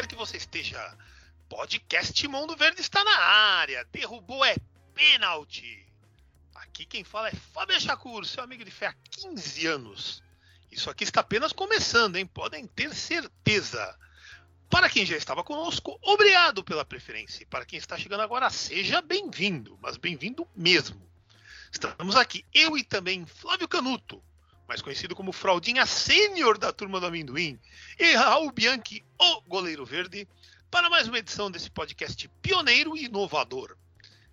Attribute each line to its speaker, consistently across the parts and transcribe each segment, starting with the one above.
Speaker 1: Quer que você esteja. Podcast Mundo Verde está na área. Derrubou é pênalti. Aqui quem fala é Fábio Chacur, seu amigo de fé há 15 anos. Isso aqui está apenas começando, hein? Podem ter certeza. Para quem já estava conosco, obrigado pela preferência. Para quem está chegando agora, seja bem-vindo, mas bem-vindo mesmo. Estamos aqui, eu e também Flávio Canuto, mais conhecido como Fraldinha Sênior da Turma do Amendoim, e Raul Bianchi, o Goleiro Verde, para mais uma edição desse podcast pioneiro e inovador.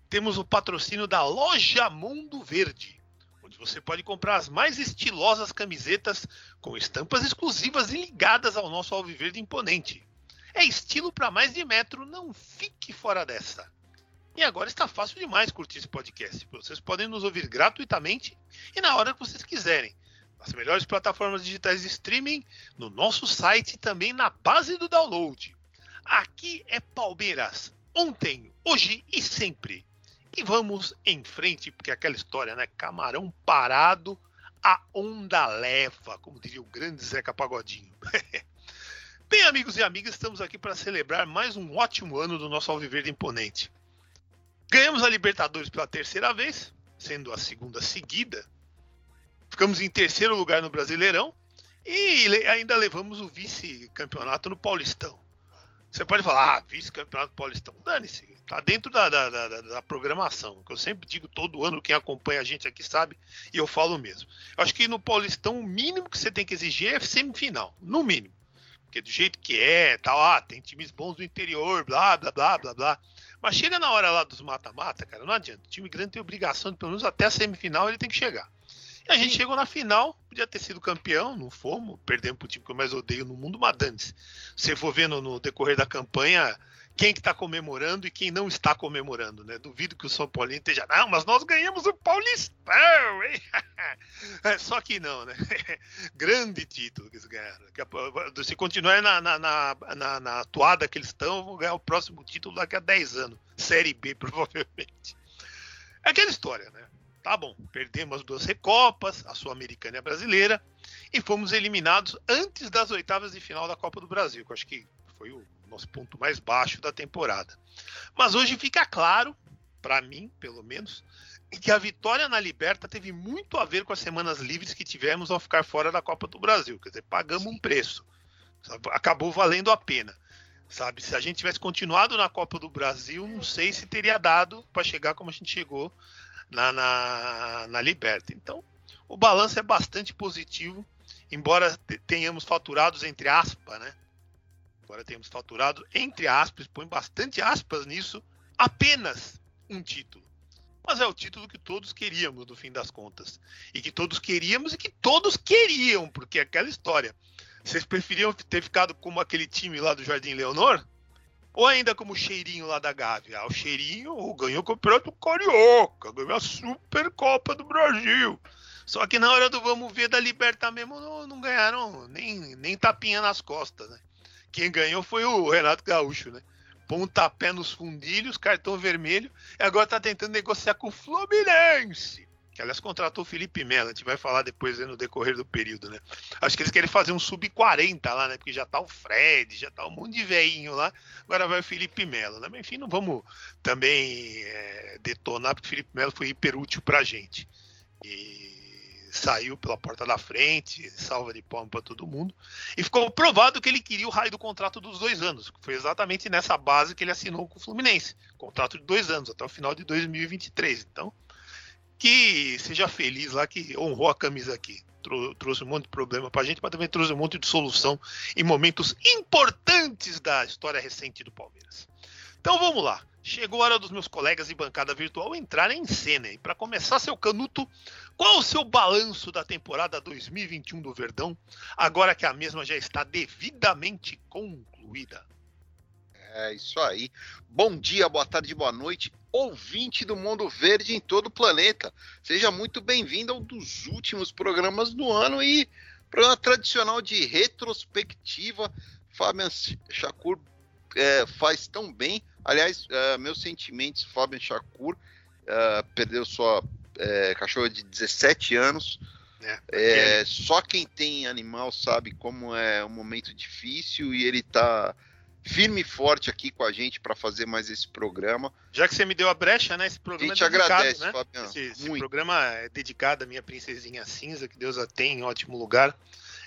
Speaker 1: Temos o patrocínio da Loja Mundo Verde, onde você pode comprar as mais estilosas camisetas com estampas exclusivas e ligadas ao nosso alviverde imponente. É estilo para mais de metro, não fique fora dessa. E agora está fácil demais curtir esse podcast. Vocês podem nos ouvir gratuitamente e na hora que vocês quiserem. Nas melhores plataformas digitais de streaming, no nosso site e também na base do download. Aqui é Palmeiras, ontem, hoje e sempre. E vamos em frente, porque aquela história, né? Camarão parado, a onda leva, como diria o grande Zeca Pagodinho. Bem, amigos e amigas, estamos aqui para celebrar mais um ótimo ano do nosso Alviverde Imponente. Ganhamos a Libertadores pela terceira vez, sendo a segunda seguida. Ficamos em terceiro lugar no Brasileirão e ainda levamos o vice-campeonato no Paulistão. Você pode falar, ah, vice-campeonato paulistão. Dane-se, tá dentro da, da, da, da, programação. Que eu sempre digo todo ano, quem acompanha a gente aqui sabe, e eu falo mesmo. Eu acho que no Paulistão o mínimo que você tem que exigir é semifinal, no mínimo. Porque do jeito que é, tal, ah, tem times bons do interior, blá, blá, blá, blá, blá. Mas chega na hora lá dos mata-mata, cara, não adianta. O time grande tem obrigação de, pelo menos até a semifinal, ele tem que chegar. E a gente chegou na final, podia ter sido campeão, não fomos, perdemos pro time que eu mais odeio no mundo, mas dane-se. Você for vendo no decorrer da campanha quem que tá comemorando e quem não está comemorando, né? Duvido que o São Paulo esteja, não, mas nós ganhamos o Paulistão, hein? Só que não, né? Grande título que eles ganharam. Se continuar na, na, na, na, na atuada que eles estão, vão ganhar o próximo título daqui a 10 anos. Série B, provavelmente. É aquela história, né? Tá bom, perdemos as duas recopas, a Sul-Americana e a Brasileira, e fomos eliminados antes das oitavas de final da Copa do Brasil, que eu acho que foi o nosso ponto mais baixo da temporada. Mas hoje fica claro, para mim, pelo menos, que a vitória na Liberta teve muito a ver com as semanas livres que tivemos ao ficar fora da Copa do Brasil. Quer dizer, pagamos um preço. Acabou valendo a pena. Sabe, se a gente tivesse continuado na Copa do Brasil, não sei se teria dado para chegar como a gente chegou na, na, na Liberta. Então, o balanço é bastante positivo, embora tenhamos faturados entre aspas, né? Embora tenhamos faturado entre aspas, põe bastante aspas nisso, apenas um título. Mas é o título que todos queríamos, no fim das contas. E que todos queríamos e que todos queriam, porque é aquela história. Vocês preferiam ter ficado como aquele time lá do Jardim Leonor? Ou ainda como o cheirinho lá da Gávea? Ah, o cheirinho ganhou o campeonato carioca, ganhou a Supercopa do Brasil. Só que na hora do vamos ver da Liberta mesmo, não, não ganharam nem, nem tapinha nas costas, né? Quem ganhou foi o Renato Gaúcho, né? Pontapé nos fundilhos, cartão vermelho, e agora tá tentando negociar com o Fluminense que aliás contratou o Felipe Melo, a gente vai falar depois no decorrer do período, né? Acho que eles querem fazer um sub-40 lá, né? Porque já tá o Fred, já tá um monte de veinho lá, agora vai o Felipe Melo, né? Mas enfim, não vamos também é, detonar, porque o Felipe Melo foi hiper útil pra gente. E saiu pela porta da frente, salva de palma para todo mundo. E ficou provado que ele queria o raio do contrato dos dois anos. Foi exatamente nessa base que ele assinou com o Fluminense. Contrato de dois anos, até o final de 2023. Então, que seja feliz lá, que honrou a camisa aqui. trouxe um monte de problema pra gente, mas também trouxe um monte de solução em momentos importantes da história recente do Palmeiras. Então vamos lá. Chegou a hora dos meus colegas de bancada virtual entrarem em cena. E para começar, seu Canuto, qual o seu balanço da temporada 2021 do Verdão, agora que a mesma já está devidamente concluída?
Speaker 2: É isso aí. Bom dia, boa tarde, boa noite, ouvinte do Mundo Verde em todo o planeta. Seja muito bem-vindo a um dos últimos programas do ano e programa tradicional de retrospectiva. Fabian Shakur é, faz tão bem. Aliás, é, meus sentimentos, Fabian Shakur é, perdeu sua é, cachorra de 17 anos. É, é, só quem tem animal sabe como é um momento difícil e ele está firme e forte aqui com a gente para fazer mais esse programa.
Speaker 1: Já que você me deu a brecha, né? Esse programa
Speaker 2: a gente é dedicado, agradece,
Speaker 1: né? Fabiano. Esse, esse programa é dedicado à minha princesinha cinza, que Deus a tem em ótimo lugar.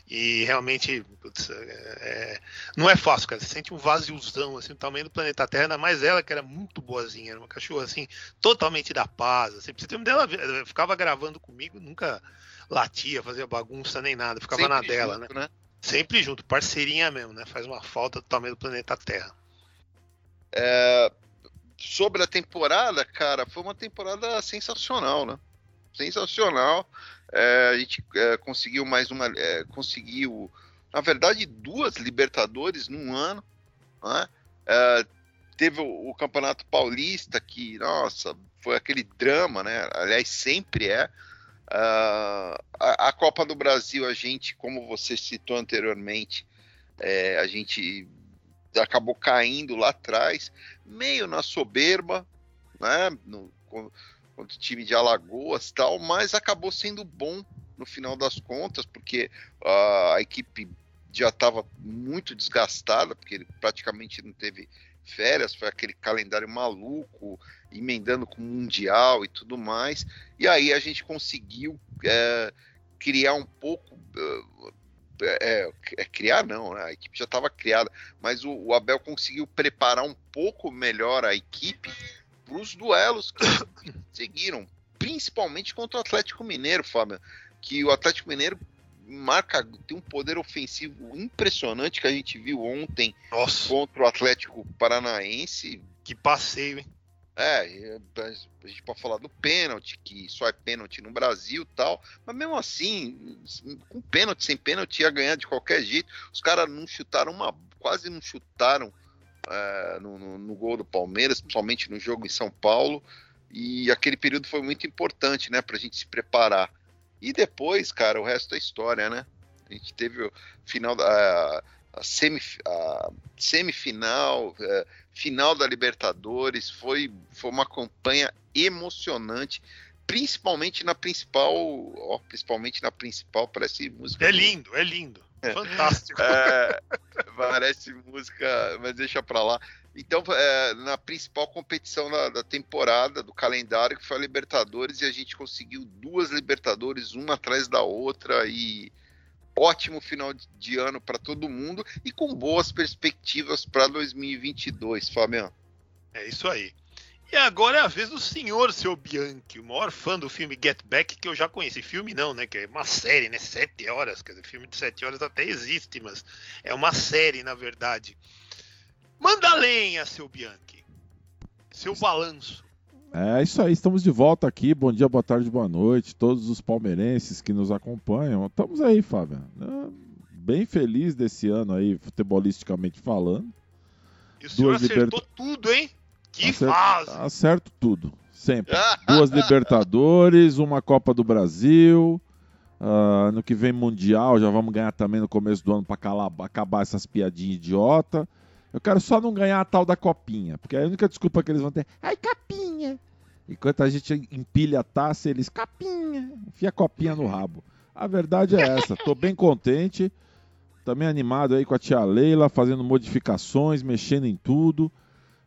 Speaker 1: E realmente, putz, é, é, não é fácil, cara. Você sente um vaziozão, assim, o tamanho do planeta Terra, mais ela, que era muito boazinha, era uma cachorra, assim, totalmente da paz. Assim, pra você ter dela, ficava gravando comigo, nunca latia, fazia bagunça nem nada, ficava Sempre na dela, junto, né? né? Sempre junto, parceirinha mesmo, né? Faz uma falta do tamanho do planeta Terra.
Speaker 2: É, sobre a temporada, cara, foi uma temporada sensacional, né? Sensacional. É, a gente é, conseguiu mais uma. É, conseguiu, na verdade, duas Libertadores num ano. Né? É, teve o, o, Campeonato Paulista, que, nossa, foi aquele drama, né? Aliás, sempre é. Uh, a, a, Copa do Brasil, a gente, como você citou anteriormente, é, a gente acabou caindo lá atrás, meio na soberba, né? No, contra o time de Alagoas tal, mas acabou sendo bom no final das contas, porque uh, a equipe já estava muito desgastada, porque praticamente não teve férias, foi aquele calendário maluco, emendando com o Mundial e tudo mais. E aí a gente conseguiu é, criar um pouco. É, é, criar não, né? a equipe já estava criada, mas o, o, Abel conseguiu preparar um pouco melhor a equipe para os duelos que seguiram, principalmente contra o Atlético Mineiro, Fábio, que o Atlético Mineiro marca, tem um poder ofensivo impressionante que a gente viu ontem
Speaker 1: Nossa.
Speaker 2: contra o Atlético Paranaense.
Speaker 1: Que passeio, hein?
Speaker 2: É, a gente pode falar do pênalti, que só é pênalti no Brasil tal, mas mesmo assim, com pênalti, sem pênalti, ia ganhar de qualquer jeito. Os caras não chutaram uma. quase não chutaram é, no, no, no, gol do Palmeiras, principalmente no jogo em São Paulo. E aquele período foi muito importante, né, pra gente se preparar. E depois, cara, o resto é história, né? A gente teve o final da a, semif, a semifinal, a é, final da Libertadores, foi, foi uma campanha emocionante, principalmente na principal, ó, principalmente na principal, parece música.
Speaker 1: É lindo, é lindo. É. Fantástico.
Speaker 2: É, parece música, mas deixa pra lá. Então, é, na principal competição da, da, temporada, do calendário, que foi a Libertadores, e a gente conseguiu duas Libertadores, uma atrás da outra, e ótimo final de ano para todo mundo, e com boas perspectivas para 2022, Fabiano.
Speaker 1: É isso aí. E agora é a vez do senhor, seu Bianchi, o maior fã do filme Get Back que eu já conheci. Filme não, né? Que é uma série, né? Sete horas. Quer dizer, filme de sete horas até existe, mas é uma série, na verdade. Manda lenha, seu Bianchi. Seu balanço.
Speaker 3: É isso aí, estamos de volta aqui. Bom dia, boa tarde, boa noite. Todos os palmeirenses que nos acompanham. Estamos aí, Fábio. É, bem feliz desse ano aí, futebolisticamente falando.
Speaker 1: E o senhor Duas acertou tudo, hein? Que
Speaker 3: Acerto, fase! Acerto tudo, sempre. Duas Libertadores, uma Copa do Brasil. Uh, ano que vem Mundial, já vamos ganhar também no começo do ano para acabar essas piadinhas idiota. Eu quero só não ganhar a tal da copinha, porque é a única desculpa que eles vão ter. Ai, capinha! Enquanto a gente empilha a taça, eles, capinha! Enfia a copinha no rabo. A verdade é essa, tô bem contente, também animado aí com a tia Leila, fazendo modificações, mexendo em tudo.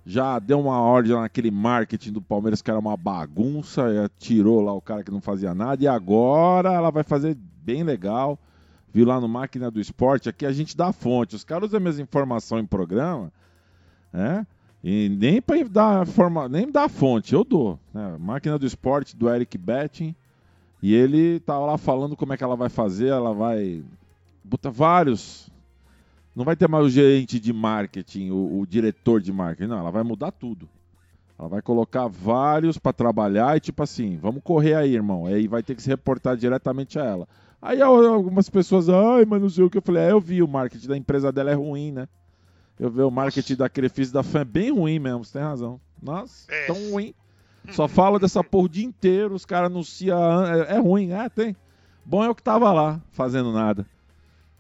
Speaker 3: Já deu uma ordem naquele marketing do Palmeiras que era uma bagunça, tirou lá o cara que não fazia nada, e agora ela vai fazer bem legal viu lá no Máquina do Esporte, aqui a gente dá fonte. Os caras usam a mesma informação em programa, né? E nem para dar forma, nem dar fonte, eu dou. Né? Máquina do Esporte do Eric Betting. E ele tá lá falando como é que ela vai fazer, ela vai botar vários Não vai ter mais o gerente de marketing, o, o diretor de marketing. Não, ela vai mudar tudo. Ela vai colocar vários para trabalhar e tipo assim, vamos correr aí, irmão. Aí vai ter que se reportar diretamente a ela. Aí algumas pessoas, ai, mas não sei o que eu falei. É, eu vi o marketing da empresa dela é ruim, né? Eu vi o marketing da Crefis da fã é bem ruim mesmo, você tem razão. Nossa, é. tão ruim. Só fala dessa porra o dia inteiro, os caras anunciam. É, é ruim, é, tem. Bom é o que tava lá, fazendo nada.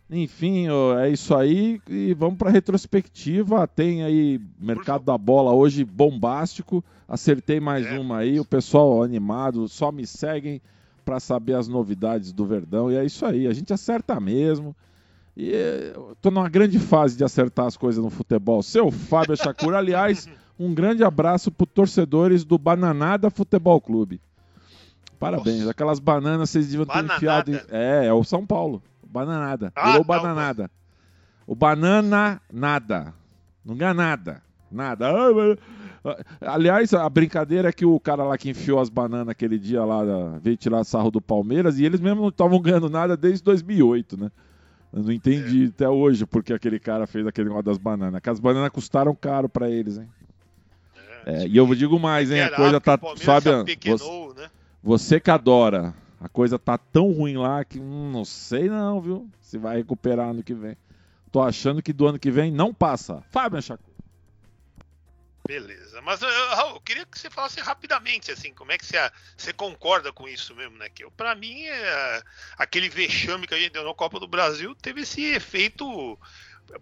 Speaker 3: Enfim, é isso aí. E vamos para retrospectiva. Tem aí mercado da bola hoje bombástico. Acertei mais é. uma aí. O pessoal animado, só me seguem para saber as novidades do Verdão. E é isso aí. A gente acerta mesmo. E estou numa grande fase de acertar as coisas no futebol. Seu Fábio Chacura, aliás, um grande abraço para torcedores do Bananada Futebol Clube. Parabéns. Nossa. Aquelas bananas vocês deviam ter Bananada. enfiado. Em... É, é o São Paulo. Bananada. Ah, Virou bananada. O banana nada. Não ganha nada. Nada. Aliás, a brincadeira é que o cara lá que enfiou as bananas aquele dia lá veio tirar sarro do Palmeiras e eles mesmo não estavam ganhando nada desde 2008, né? Eu não entendi é. até hoje porque aquele cara fez aquele negócio das bananas. Que as bananas custaram caro para eles, hein? É, é, e eu digo mais, hein? A coisa tá. Fabian, você, né? você que adora. A coisa tá tão ruim lá que hum, não sei não, viu? Se vai recuperar ano que vem. Tô achando que do ano que vem não passa. Fábio Chaco.
Speaker 1: Beleza, mas Raul, eu queria que você falasse rapidamente, assim, como é que você, você concorda com isso mesmo, né? Que para mim, é, aquele vexame que a gente deu na Copa do Brasil teve esse efeito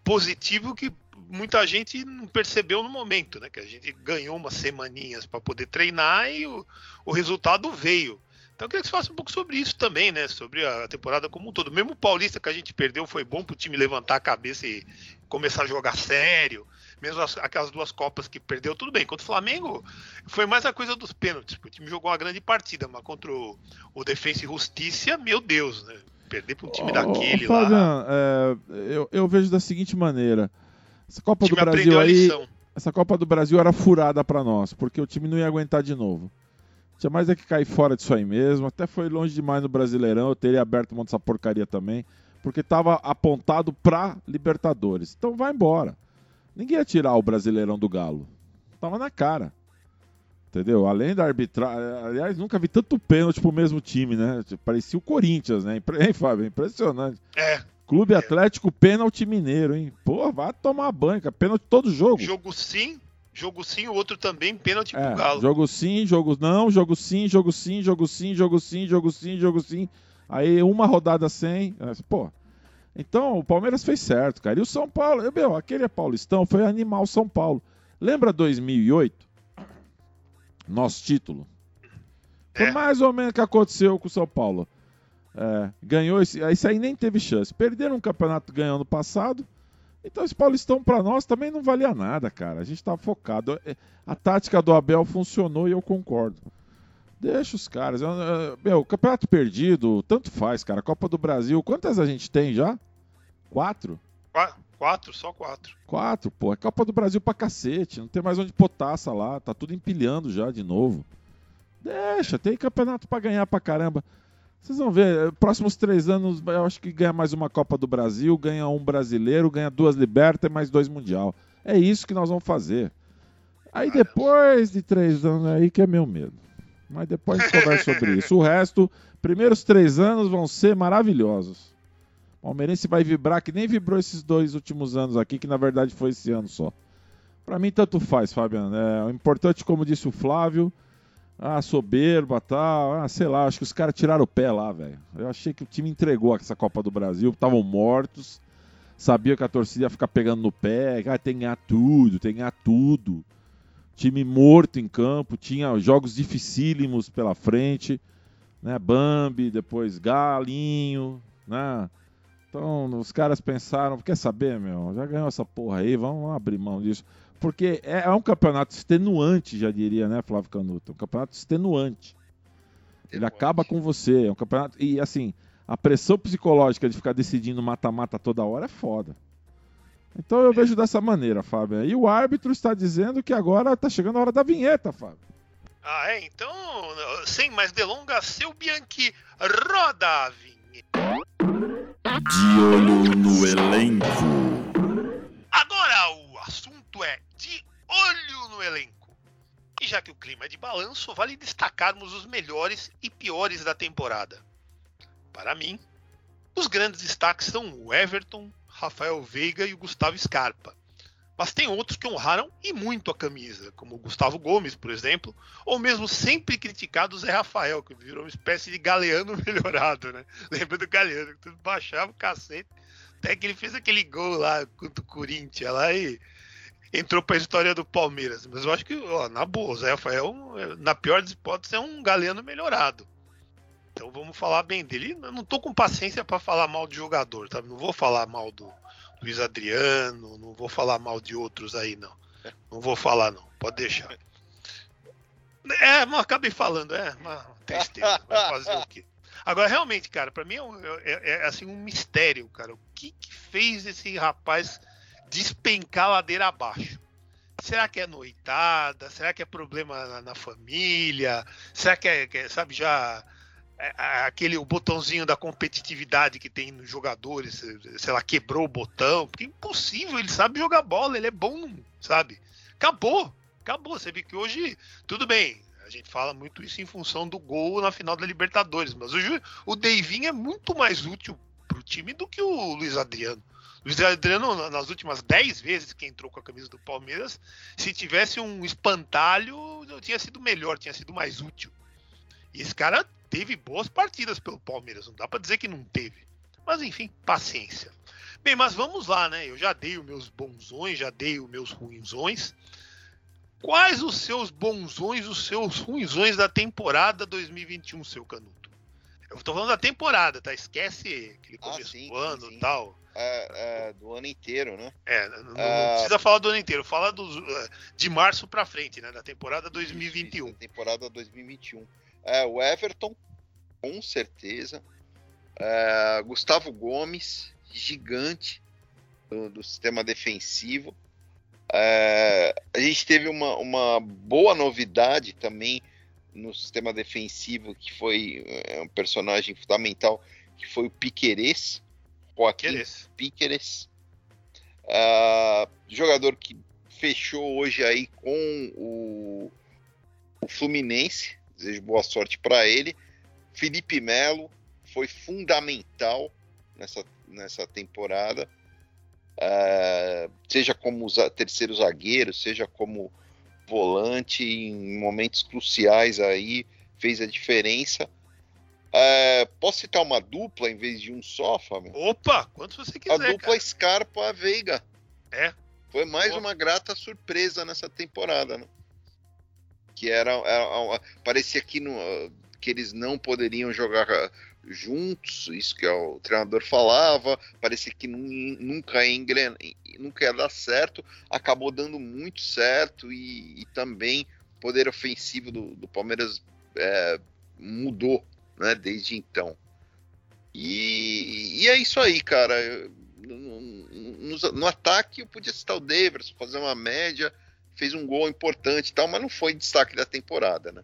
Speaker 1: positivo que muita gente não percebeu no momento, né? Que a gente ganhou umas semaninhas para poder treinar e o, o resultado veio. Então eu queria que você falasse um pouco sobre isso também, né? Sobre a temporada como um todo. Mesmo o Paulista que a gente perdeu foi bom para o time levantar a cabeça e começar a jogar sério mesmo as, aquelas duas Copas que perdeu, tudo bem. Contra o Flamengo, foi mais a coisa dos pênaltis, porque o time jogou uma grande partida, mas contra o, o Defensa e Justiça, meu Deus, né? Perder para um time oh, daquele Fabian, lá.
Speaker 3: É, eu, eu vejo da seguinte maneira: essa Copa do Brasil aí. Essa Copa do Brasil era furada para nós, porque o time não ia aguentar de novo. Tinha mais é que cair fora disso aí mesmo. Até foi longe demais no Brasileirão. Eu teria aberto mão dessa porcaria também. Porque estava apontado para Libertadores. Então vai embora. Ninguém ia tirar o Brasileirão do Galo. Tava na cara. Entendeu? Além da arbitragem. Aliás, nunca vi tanto pênalti pro mesmo time, né? Parecia o Corinthians, né? Hein, Fábio? Impressionante.
Speaker 1: É.
Speaker 3: Clube é. Atlético Pênalti Mineiro, hein? Pô, vai tomar banca. Pênalti todo jogo.
Speaker 1: Jogo sim, jogo sim, o outro também, pênalti
Speaker 3: é,
Speaker 1: pro Galo.
Speaker 3: Jogo sim, jogo não, jogo sim, jogo sim, jogo sim, jogo sim, jogo sim, jogo sim. Aí uma rodada sem. Pô, então, o Palmeiras fez certo, cara. E o São Paulo, meu, aquele paulistão foi animal São Paulo. Lembra 2008? Nosso título. Foi é. mais ou menos o que aconteceu com o São Paulo. É, ganhou esse, isso aí nem teve chance. Perderam um campeonato ganhando no passado. Então esse Paulistão para nós também não valia nada, cara. A gente estava focado. É, a tática do Abel funcionou e eu concordo. Deixa os caras. Meu, campeonato perdido, tanto faz, cara. Copa do Brasil, quantas a gente tem já? Quatro?
Speaker 1: Quatro, só quatro.
Speaker 3: Quatro, pô. É Copa do Brasil pra cacete. Não tem mais onde pôr taça lá. Tá tudo empilhando já de novo. Deixa, tem campeonato pra ganhar pra caramba. Vocês vão ver, próximos três anos, eu acho que ganha mais uma Copa do Brasil, ganha um brasileiro, ganha duas Libertas e mais dois Mundial. É isso que nós vamos fazer. Aí depois de três anos aí que é meu medo. Mas depois a gente conversa sobre isso. O resto, primeiros três anos vão ser maravilhosos. O Palmeirense vai vibrar que nem vibrou esses dois últimos anos aqui, que na verdade foi esse ano só. Para mim, tanto faz, Fabiano. É, o importante, como disse o Flávio, a soberba tal, ah, sei lá, acho que os caras tiraram o pé lá, velho. Eu achei que o time entregou essa Copa do Brasil, estavam mortos, sabia que a torcida ia ficar pegando no pé, ah, tem que ganhar tudo, tem que ganhar tudo time morto em campo, tinha jogos dificílimos pela frente, né? Bambi, depois Galinho, né? Então os caras pensaram, quer saber, meu, já ganhou essa porra aí, vamos abrir mão disso. Porque é, é um campeonato extenuante, já diria, né, Flávio Canuto? Um campeonato extenuante. Ele acaba com você, é um campeonato. E assim, a pressão psicológica de ficar decidindo mata-mata toda hora é foda. Então eu vejo dessa maneira, Fábio. E o árbitro está dizendo que agora está chegando a hora da vinheta, Fábio.
Speaker 1: Ah, é? Então, sem mais delongas, seu Bianchi, roda a vinheta.
Speaker 4: De olho no elenco.
Speaker 1: Agora o assunto é de olho no elenco. E já que o clima é de balanço, vale destacarmos os melhores e piores da temporada. Para mim, os grandes destaques são o Everton, Rafael Veiga e o Gustavo Scarpa. Mas tem outros que honraram e muito a camisa, como o Gustavo Gomes, por exemplo, ou mesmo sempre criticado o Zé Rafael, que virou uma espécie de galeano melhorado, né? Lembra do galeano, que tudo baixava o cacete, até que ele fez aquele gol lá contra o Corinthians lá e entrou para a história do Palmeiras. Mas eu acho que, ó, na boa, o Zé Rafael, na pior das hipóteses, é um galeano melhorado. Então vamos falar bem dele. Eu não tô com paciência para falar mal de jogador, tá? Não vou falar mal do Luiz Adriano, não vou falar mal de outros aí, não. Não vou falar, não. Pode deixar. É, mas acabei falando, é, uma tristeza. Vai fazer o quê? Agora, realmente, cara, para mim é, é, é, assim um mistério, cara. O que, que fez esse rapaz despencar a ladeira abaixo? Será que é noitada? Será que é problema na, na família? Será que é, que é sabe, já é, aquele o botãozinho da competitividade que tem nos jogadores, sei lá, quebrou o botão, porque é impossível, ele sabe jogar bola, ele é bom, sabe? Acabou, acabou. Você vê que hoje, tudo bem, a gente fala muito isso em função do gol na final da Libertadores, mas hoje o Deivinho é muito mais útil pro time do que o Luiz Adriano. Luiz Adriano, nas últimas 10 vezes que entrou com a camisa do Palmeiras, se tivesse um espantalho, tinha sido melhor, tinha sido mais útil. E esse cara teve boas partidas pelo Palmeiras, não dá para dizer que não teve. Mas enfim, paciência. Bem, mas vamos lá, né? Eu já dei os meus bonzões, já dei os meus ruinzões. Quais os seus bonzões, os seus ruinzões da temporada 2021, seu Canuto? Eu tô falando da temporada, tá? Esquece aquele começo ah, sim, do ano e tal.
Speaker 2: É, é, do ano inteiro, né?
Speaker 1: É, não, é... não, precisa falar do ano inteiro, fala é, de março para frente, né? Da temporada 2021. Isso,
Speaker 2: temporada 2021. É, o Everton, com certeza. É, Gustavo Gomes, gigante do, do sistema defensivo. É, a gente teve uma, uma boa novidade também no sistema defensivo, que foi é, um personagem fundamental, que foi o Piqueires, Joaquim Piqueires. Uh, jogador que fechou hoje aí com o, o Fluminense, Desejo boa sorte para ele. Felipe Melo foi fundamental nessa, nessa temporada. Uh, seja como terceiro zagueiro, seja como volante, em momentos cruciais aí, fez a diferença. Uh, posso citar uma dupla em vez de um só, Fábio?
Speaker 1: Opa, quanto você quiser.
Speaker 2: A dupla
Speaker 1: cara.
Speaker 2: Scarpa Veiga.
Speaker 1: É.
Speaker 2: Foi mais uma grata surpresa nessa temporada, né? Que era, era parecia que, que eles não poderiam jogar juntos, isso que o treinador falava, parecia que nunca ia, nunca ia dar certo, acabou dando muito certo e, e também o poder ofensivo do, do Palmeiras é, mudou né, desde então. E, e, é isso aí, cara. No, no, no, ataque eu podia citar o Daverson, fazer uma média, fez um gol importante e tal, mas não foi destaque da temporada, né?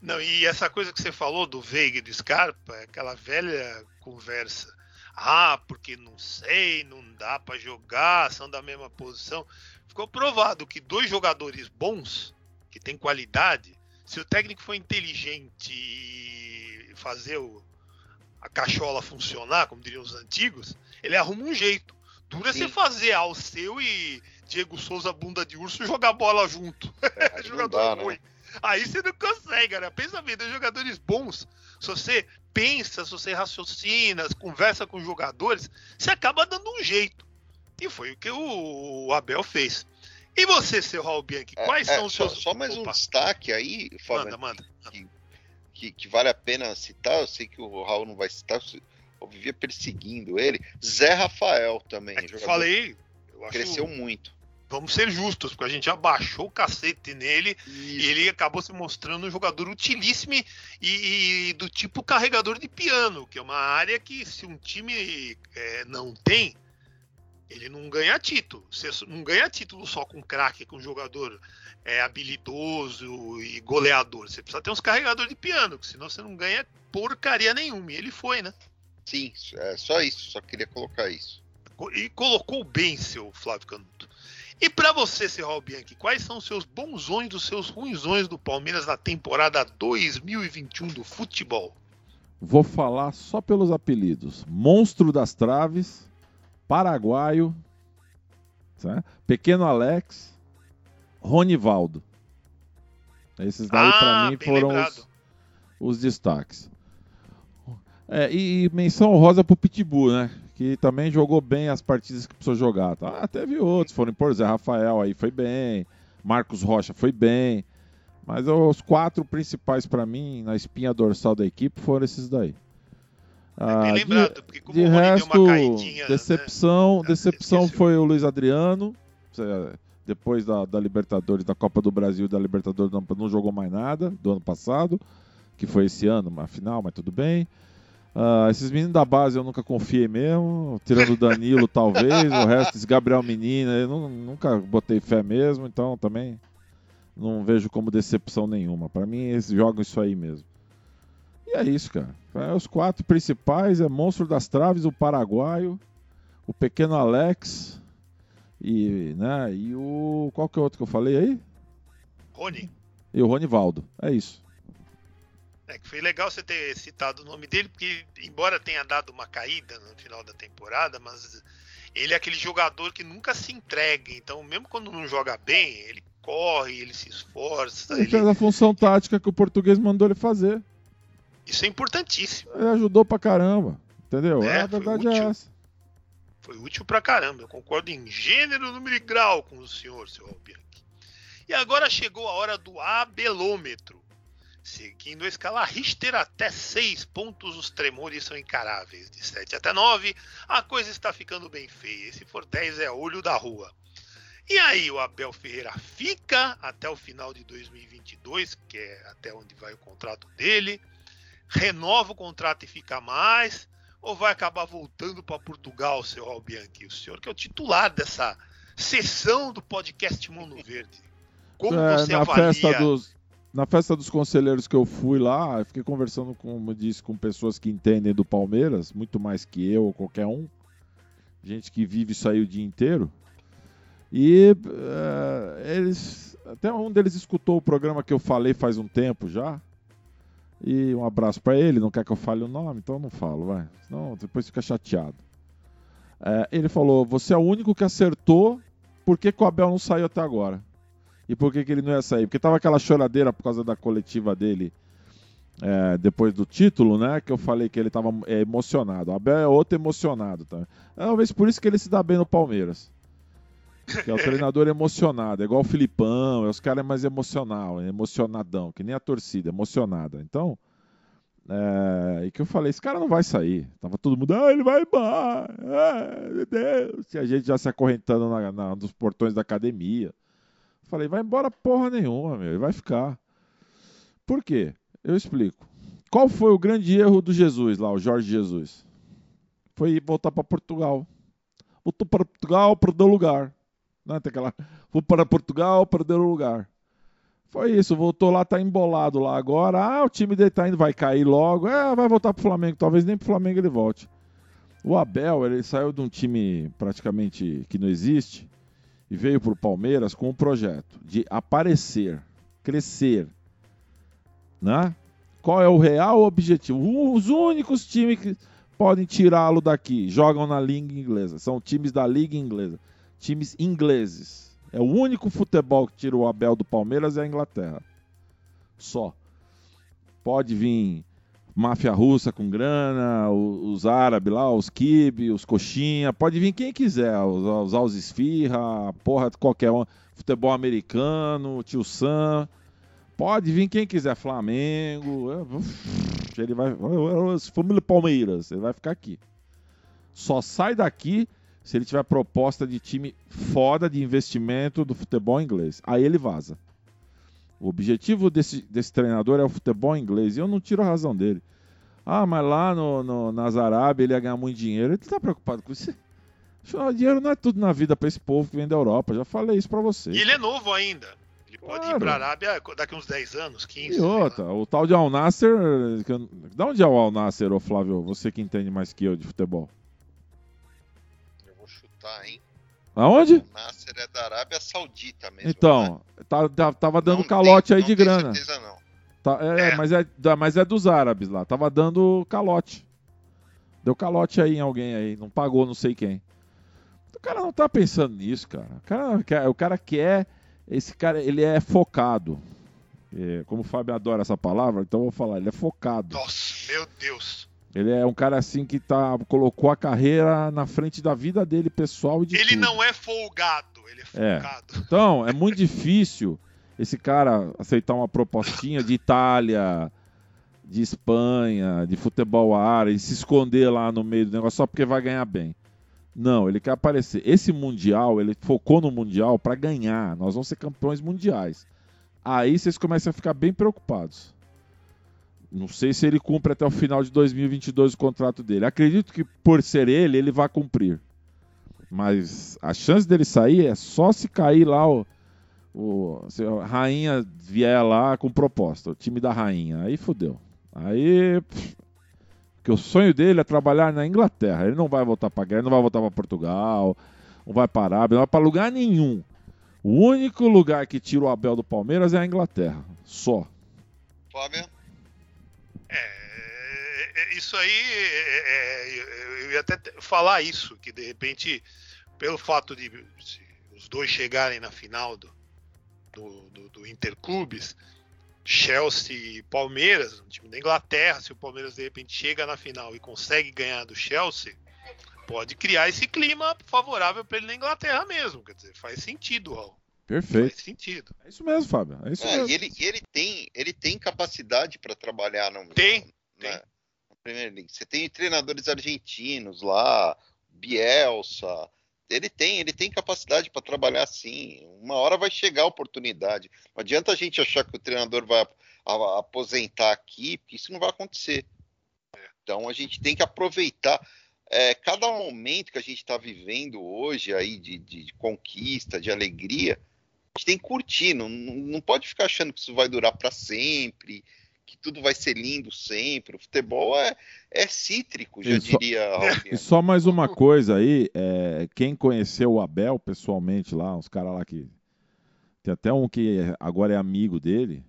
Speaker 1: Não, e essa coisa que você falou do Veiga e do Scarpa, é aquela velha conversa. Ah, porque não sei, não dá para jogar, são da mesma posição. Ficou provado que dois jogadores bons, que têm qualidade, se o técnico for inteligente e fazer o, a cachola funcionar, como diriam os antigos, ele arruma um jeito. Dura Sim. você fazer ao seu e Diego Souza, bunda de urso, jogar bola junto. É, Jogador dá, ruim. Né? Aí você não consegue, né? Pensa bem, tem jogadores bons. Se você pensa, se você raciocina, conversa com jogadores, você acaba dando um jeito. E foi o que o Abel fez. E você, seu Raul Bianchi, é, quais é, são os
Speaker 2: só,
Speaker 1: seus.
Speaker 2: Só mais Opa. um destaque aí,
Speaker 1: Fábio. Manda, manda.
Speaker 2: Que, que, que, vale a pena citar. Eu sei que o Raul não vai citar, eu vivia perseguindo ele. Zé Rafael também. É
Speaker 1: eu falei.
Speaker 2: Eu cresceu acho... muito
Speaker 1: vamos ser justos, porque a gente abaixou o cacete nele Isso. e ele acabou se mostrando um jogador utilíssimo e, e, do tipo carregador de piano, que é uma área que se um time é, não tem, ele não ganha título. Você não ganha título só com craque, com jogador é, habilidoso e goleador. Você precisa ter uns carregadores de piano, senão você não ganha porcaria nenhuma. E ele foi, né?
Speaker 2: Sim, é só isso, só queria colocar isso.
Speaker 1: E colocou bem, seu Flávio Canuto. E para você, Serral Bianchi, quais são os seus bonsões dos seus ruins do Palmeiras na temporada 2021 do futebol?
Speaker 3: Vou falar só pelos apelidos: Monstro das Traves, Paraguaio, tá? Pequeno Alex, Ronivaldo. Esses daí ah, para mim foram os, os, destaques. É, e, e menção rosa pro Pitbull, né? Que também jogou bem as partidas que precisou jogar. Tá? Ah, teve outros, foram por Zé Rafael aí foi bem, Marcos Rocha foi bem. Mas os quatro principais para mim na espinha dorsal da equipe foram esses daí.
Speaker 1: É ah, lembrado, de, porque como
Speaker 3: de resto, decepção, né? decepção foi o Luiz Adriano. Depois da, da, Libertadores, da Copa do Brasil e da Libertadores, não, não, jogou mais nada do ano passado, que foi esse ano, uma final, mas tudo bem. Uh, esses meninos da base eu nunca confiei mesmo, tirando o Danilo talvez, o resto, esse Gabriel Menina, eu não, nunca botei fé mesmo, então também não vejo como decepção nenhuma. Para mim, eles jogam isso aí mesmo. E é isso, cara. É, os quatro principais é Monstro das Traves, o Paraguaio, o Pequeno Alex e, né, e o... qual que é o outro que eu falei aí?
Speaker 1: Rony.
Speaker 3: E o Ronivaldo. É isso.
Speaker 1: É que foi legal você ter citado o nome dele, porque embora tenha dado uma caída no final da temporada, mas ele é aquele jogador que nunca se entrega. Então, mesmo quando não joga bem, ele corre, ele se esforça.
Speaker 3: Ele, ele... fez a função tática que o português mandou ele fazer.
Speaker 1: Isso é importantíssimo.
Speaker 3: Ele ajudou pra caramba. Entendeu? É, a verdade é essa.
Speaker 1: Foi útil pra caramba. Eu concordo em gênero, número e grau com o senhor, seu Albianchi. E agora chegou a hora do abelômetro. Seguindo a escala Richter até 6 pontos, os tremores são encaráveis. De 7 até 9, a coisa está ficando bem feia. Se for 10, é olho da rua. E aí, o Abel Ferreira fica até o final de 2022, que é até onde vai o contrato dele. Renova o contrato e fica mais. Ou vai acabar voltando para Portugal, seu Albianchi? O senhor que é o titular dessa sessão do podcast Mundo Verde. Como é, você
Speaker 3: na
Speaker 1: avalia?
Speaker 3: Festa dos, na festa dos conselheiros que eu fui lá, eu fiquei conversando, como disse, com pessoas que entendem do Palmeiras, muito mais que eu ou qualquer um. Gente que vive isso aí o dia inteiro. E uh, eles. Até um deles escutou o programa que eu falei faz um tempo já. E um abraço para ele, não quer que eu fale o nome, então eu não falo, vai. Senão depois fica chateado. É, ele falou: Você é o único que acertou, por que, que o Abel não saiu até agora? E por que, que ele não ia sair? Porque tava aquela choradeira por causa da coletiva dele é, depois do título, né? Que eu falei que ele tava é, emocionado. O Abel é outro emocionado, tá? É, talvez por isso que ele se dá bem no Palmeiras. Que é o treinador emocionado, é igual o Filipão, é os caras mais emocional, é emocionadão, que nem a torcida, emocionada. Então, é, e que eu falei, esse cara não vai sair. Tava todo mundo, ah, ele vai embora, ah, meu Deus. E a gente já se acorrentando na, na, nos portões da academia. Falei, vai embora porra nenhuma, meu, ele vai ficar. Por quê? Eu explico. Qual foi o grande erro do Jesus lá, o Jorge Jesus? Foi voltar para Portugal. Voltou para Portugal, perdeu lugar. Não é? Tem aquela. Vou para Portugal, perdeu lugar. Foi isso, voltou lá, tá embolado lá agora. Ah, o time dele tá indo, vai cair logo. É, vai voltar pro Flamengo. Talvez nem pro Flamengo ele volte. O Abel, ele saiu de um time praticamente que não existe e veio para o Palmeiras com um projeto de aparecer, crescer. Né? Qual é o real objetivo? Os únicos times que podem tirá-lo daqui jogam na Liga Inglesa. São times da Liga Inglesa. Times ingleses. É o único futebol que tira o Abel do Palmeiras é a Inglaterra. Só. Pode vir máfia russa com grana, os, os árabes lá, os kibe, os coxinha, pode vir quem quiser, os, os esfirra, porra qualquer um, futebol americano, tio Sam, pode vir quem quiser, Flamengo, ele vai, família Palmeiras, ele vai ficar aqui. Só sai daqui se ele tiver proposta de time foda de investimento do futebol inglês. Aí ele vaza. O objetivo desse, desse treinador é o futebol inglês. E eu não tiro a razão dele. Ah, mas lá no, no, nas Arábia ele ia ganhar muito dinheiro. Ele tá preocupado com isso. Afinal, dinheiro não é tudo na vida para esse povo que vem da Europa. Já falei isso para você.
Speaker 1: E ele é novo ainda. Ele pode claro. ir pra Arábia daqui uns 10 anos, 15.
Speaker 3: E outra, o tal de Al Nasser. Da onde é o Al Nasser, ô Flávio? Você que entende mais que eu de futebol.
Speaker 2: Eu vou lá, hein?
Speaker 3: Aonde?
Speaker 2: Nasser é da Arábia Saudita mesmo.
Speaker 3: Então,
Speaker 2: né?
Speaker 3: tá, tá- tava dando
Speaker 2: Não
Speaker 3: calote
Speaker 2: tem-
Speaker 3: aí de grana.
Speaker 2: certeza, não.
Speaker 3: Tá- é,
Speaker 1: É.
Speaker 3: Mas é, mas é dos árabes lá. Tava dando calote. Deu calote aí em alguém aí. Não pagou não sei quem. O cara não tá pensando nisso, cara. O cara, quer- o cara quer. Esse cara, ele é focado. É, como o Fábio adora essa palavra, então eu vou falar, ele é focado.
Speaker 1: Nossa, meu Deus.
Speaker 3: Ele é um cara assim que tá, colocou a carreira na frente da vida dele, pessoal e de
Speaker 1: Ele
Speaker 3: tudo.
Speaker 1: não é folgado, ele é
Speaker 3: É.
Speaker 1: folgado.
Speaker 3: Então, é muito difícil esse cara aceitar uma propostinha de Itália, de Espanha, de futebol árabe, se esconder lá no meio do negócio só porque vai ganhar bem. Não, ele quer aparecer. Esse Mundial, ele focou no Mundial para ganhar. Nós vamos ser campeões mundiais. Aí vocês começam a ficar bem preocupados. Não sei se ele cumpre até o final de 2022 o contrato dele. Acredito que por ser ele, ele vai cumprir. Mas a chance dele sair é só se cair lá o, o se a rainha vier lá com proposta, o time da rainha. Aí fudeu. Aí. Porque o sonho dele é trabalhar na Inglaterra. Ele não vai voltar pra guerra, não vai voltar pra Portugal, não vai para Arábia, não vai pra lugar nenhum. O único lugar que tira o Abel do Palmeiras é a Inglaterra. Só.
Speaker 2: Flávio?
Speaker 1: É, é, isso aí, é, é, eu ia até falar isso, que de repente, pelo fato de os dois chegarem na final do, do, do, do Interclubes, Chelsea e Palmeiras, um time da Inglaterra, se o Palmeiras de repente chega na final e consegue ganhar do Chelsea, pode criar esse clima favorável para ele na Inglaterra mesmo. Quer dizer, faz sentido.
Speaker 3: Perfeito.
Speaker 1: Faz sentido.
Speaker 3: É isso mesmo, Fábio. É isso
Speaker 2: É,
Speaker 3: mesmo.
Speaker 2: e ele, e ele tem, ele tem capacidade para trabalhar no,
Speaker 1: Tem,
Speaker 2: na,
Speaker 1: tem.
Speaker 2: na Premier League. Você tem treinadores argentinos lá, Bielsa. Ele tem, ele tem capacidade para trabalhar assim. Uma hora vai chegar a oportunidade. Não adianta a gente achar que o treinador vai aposentar aqui, porque isso não vai acontecer. Então a gente tem que aproveitar é, cada momento que a gente está vivendo hoje aí de, de- de conquista, de alegria. Gente tem que curtir, não, não pode ficar achando que isso vai durar para sempre, que tudo vai ser lindo sempre. O futebol é, é cítrico, já
Speaker 3: E só-
Speaker 2: diria Raul
Speaker 3: E só mais uma coisa aí, é, quem conheceu o Abel pessoalmente lá, uns caras lá que. Tem até um que agora é amigo dele.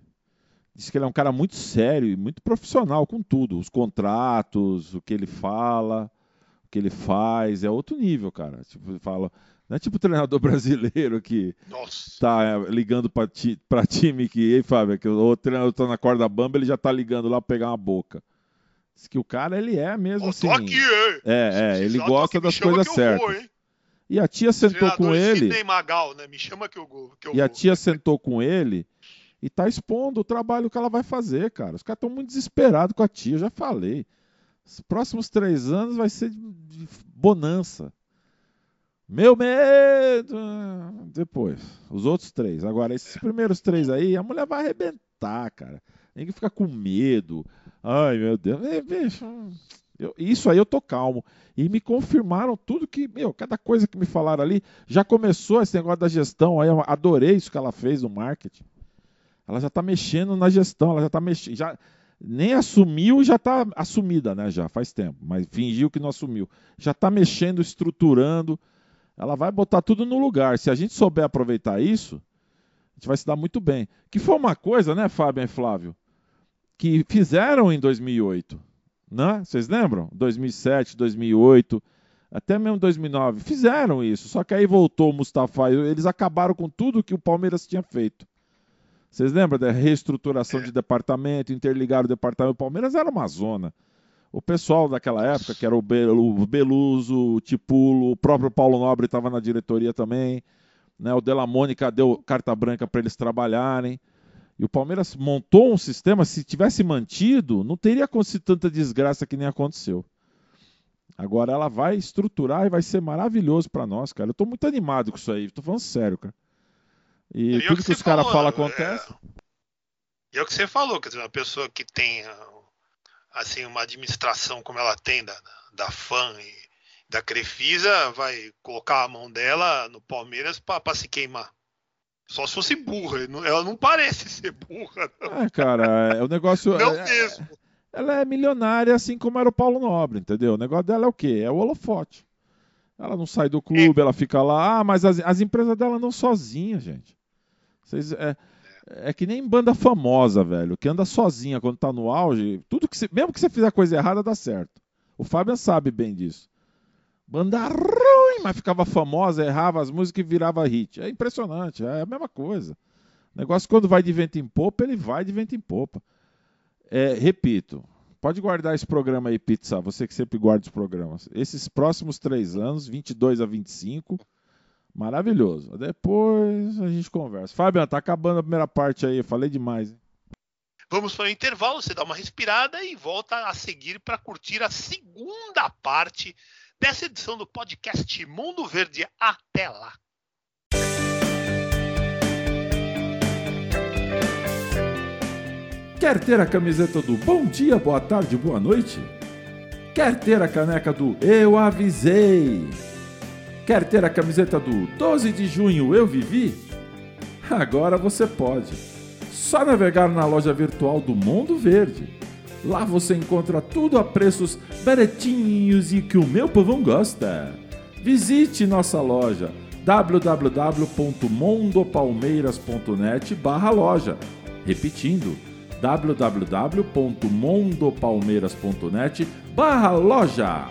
Speaker 3: Diz que ele é um cara muito sério e muito profissional com tudo. Os contratos, o que ele fala, o que ele faz, é outro nível, cara. Tipo, ele fala. Não é tipo o treinador brasileiro que
Speaker 1: Nossa.
Speaker 3: tá é, ligando pra, ti, pra time que, ei, Fábio, que o treinador tá na corda bamba, ele já tá ligando lá pra pegar uma boca. Diz que o cara, ele é mesmo
Speaker 1: Ó,
Speaker 3: assim.
Speaker 1: aqui, hein?
Speaker 3: É, é, ele gosta
Speaker 1: aqui, me
Speaker 3: das coisas
Speaker 1: vou,
Speaker 3: certas. E a tia sentou com ele,
Speaker 1: Magal, né? Me chama que eu, que eu
Speaker 3: e a tia sentou com ele e tá expondo o trabalho que ela vai fazer, cara. Os caras estão muito desesperados com a tia, eu já falei. Os próximos três anos vai ser de bonança. Meu medo! Depois, os outros três. Agora, esses primeiros três aí, a mulher vai arrebentar, cara. Tem que ficar com medo. Ai, meu Deus. É, bicho, eu- isso aí eu tô calmo. E me confirmaram tudo que, meu, cada coisa que me falaram ali. Já começou esse negócio da gestão aí. Eu adorei isso que ela fez no marketing. Ela já tá mexendo na gestão, ela já tá mexendo. Já, nem assumiu, já tá assumida, né? Já faz tempo. Mas fingiu que não assumiu. Já tá mexendo, estruturando. Ela vai botar tudo no lugar. Se a gente souber aproveitar isso, a gente vai se dar muito bem. Que foi uma coisa, né, Fábio e Flávio? Que fizeram em 2008. Né? Vocês lembram? 2007, 2008, até mesmo 2009. Fizeram isso. Só que aí voltou o Mustafa. Eles acabaram com tudo que o Palmeiras tinha feito. Vocês lembram da reestruturação de departamento, interligar o departamento? O Palmeiras era uma zona. O pessoal daquela época, que era o Be- o Beluso, o Tipulo, o próprio Paulo Nobre estava na diretoria também. Né? O Della Mônica deu carta branca para eles trabalharem. E o Palmeiras montou um sistema, se tivesse mantido, não teria acontecido tanta desgraça que nem aconteceu. Agora ela vai estruturar e vai ser maravilhoso para nós, cara. Eu tô muito animado com isso aí, tô falando sério, cara. E,
Speaker 1: E é
Speaker 3: tudo
Speaker 1: que
Speaker 3: que, os caras falam
Speaker 1: é-
Speaker 3: acontece.
Speaker 1: E é o que você falou, quer dizer, uma pessoa que tem assim uma administração como ela tem da, da FAM e da Crefisa vai colocar a mão dela no Palmeiras para se queimar. Só se fosse burra. não- Ela não parece ser burra. Não,
Speaker 3: É, cara, é, o negócio.
Speaker 1: não
Speaker 3: é-
Speaker 1: mesmo.
Speaker 3: ela é milionária, assim como era o Paulo Nobre, entendeu? O negócio dela é o quê? É o holofote. Ela não sai do clube, ela fica lá. Ah, mas as, as empresas dela andam sozinhas, gente. Vocês, é, é que nem banda famosa, velho, que anda sozinha quando tá no auge. Tudo que você, mesmo que você fizer coisa errada, dá certo. O Fábio sabe bem disso. Banda ruim, mas ficava famosa, errava as músicas e virava hit. É impressionante, é a mesma coisa. O negócio quando vai de vento em popa, ele vai de vento em popa. É, repito, pode guardar esse programa aí, Pizza, você que sempre guarda os programas. Esses próximos três anos, 22 a 25, maravilhoso. Depois a gente conversa. Fabiano, tá acabando a primeira parte aí, eu falei demais. Hein?
Speaker 1: Vamos para o intervalo, você dá uma respirada e volta a seguir para curtir a segunda parte dessa edição do podcast Mundo Verde. Até lá!
Speaker 3: Quer ter a camiseta do Bom Dia, Boa Tarde, Boa Noite? Quer ter a caneca do Eu Avisei? Quer ter a camiseta do 12 de junho Eu Vivi? Agora você pode. Só navegar na loja virtual do Mundo Verde. Lá você encontra tudo a preços baratinhos e que o meu povão gosta. Visite nossa loja www.mondopalmeiras.net/loja. Repetindo, www.mondopalmeiras.net loja.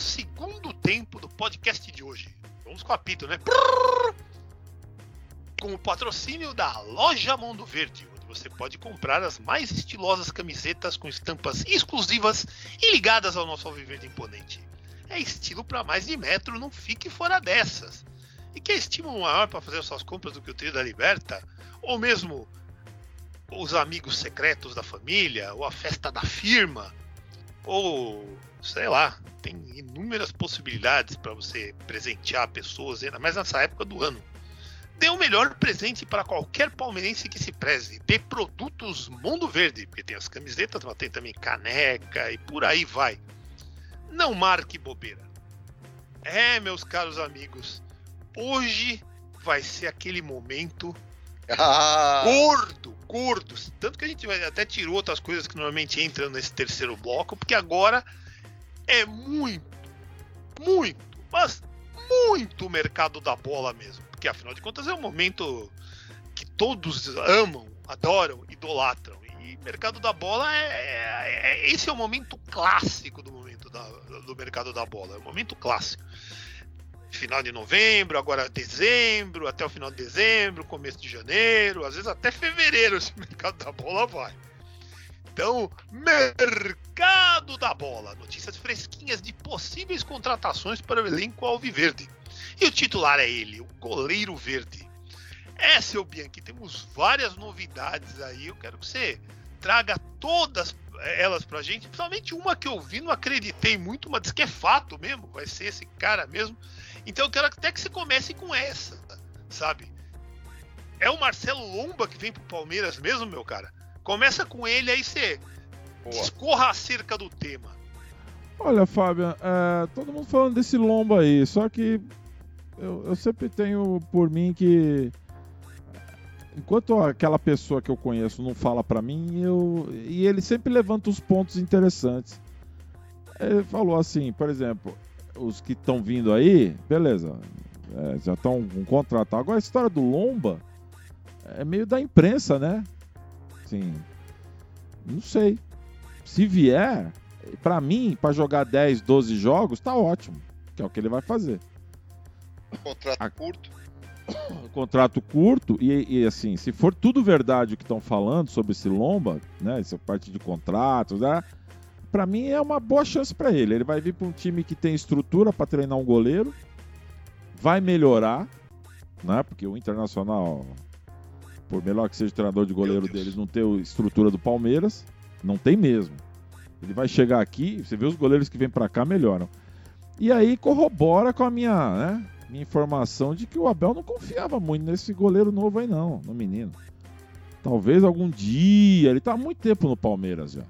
Speaker 1: Segundo tempo do podcast de hoje. Vamos com o apito, né? com o patrocínio da Loja Mundo Verde, onde você pode comprar as mais estilosas camisetas com estampas exclusivas e ligadas ao nosso Alviverde imponente. É estilo para mais de metro, não fique fora dessas. E quer estímulo maior para fazer suas compras do que o trio da Liberta? Ou mesmo os amigos secretos da família, ou a festa da firma, ou sei lá, tem inúmeras possibilidades para você presentear pessoas, ainda mais nessa época do ano dê o melhor presente para qualquer palmeirense que se preze. Dê produtos Mundo Verde, porque tem as camisetas, mas tem também caneca e por aí vai. Não marque bobeira. É, meus caros amigos, hoje vai ser aquele momento ah. gordo, gordo. Tanto que a gente até tirou outras coisas que normalmente entram nesse terceiro bloco, porque agora é muito, muito, mas muito mercado da bola mesmo porque afinal de contas é um momento que todos amam, adoram, idolatram. E mercado da bola é, é, é esse é o momento clássico do momento da, do mercado da bola, é o momento clássico. Final de novembro, agora dezembro, até o final de dezembro, começo de janeiro, às vezes até fevereiro esse mercado da bola vai. Então, mercado da bola, notícias fresquinhas de possíveis contratações para o elenco alviverde. E o titular é ele, o goleiro verde. É, seu Bianchi, temos várias novidades aí. Eu quero que você traga todas elas pra gente. Principalmente uma que eu vi, não acreditei muito, mas diz que é fato mesmo. Vai ser esse cara mesmo. Então eu quero até que você comece com essa, sabe? É o Marcelo Lomba que vem pro Palmeiras mesmo, meu cara? Começa com ele, aí você Boa. discorra acerca do tema.
Speaker 3: Olha, Fábio, é, todo mundo falando desse Lomba aí, só que eu, eu sempre tenho por mim que enquanto aquela pessoa que eu conheço não fala para mim, eu e ele sempre levanta os pontos interessantes. Ele falou assim, por exemplo, os que estão vindo aí, beleza, é, já estão com contrato. Agora a história do Lomba é meio da imprensa, né? Sim, não sei. Se vier, para mim, para jogar 10, 12 jogos, tá ótimo, que é o que ele vai fazer.
Speaker 2: Contrato a... curto.
Speaker 3: Contrato curto, e, e, assim, se for tudo verdade o que estão falando sobre esse Lomba, né? Essa parte de contratos, né? Para mim é uma boa chance para ele. Ele vai vir para um time que tem estrutura para treinar um goleiro, vai melhorar, né? Porque o Internacional, por melhor que seja o treinador de goleiro deles, não tem a estrutura do Palmeiras, não tem mesmo. Ele vai chegar aqui, você vê os goleiros que vêm para cá melhoram. E aí corrobora com a minha, né? minha informação de que o Abel não confiava muito nesse goleiro novo aí, não, no menino. Talvez algum dia. Ele tá há muito tempo no Palmeiras já.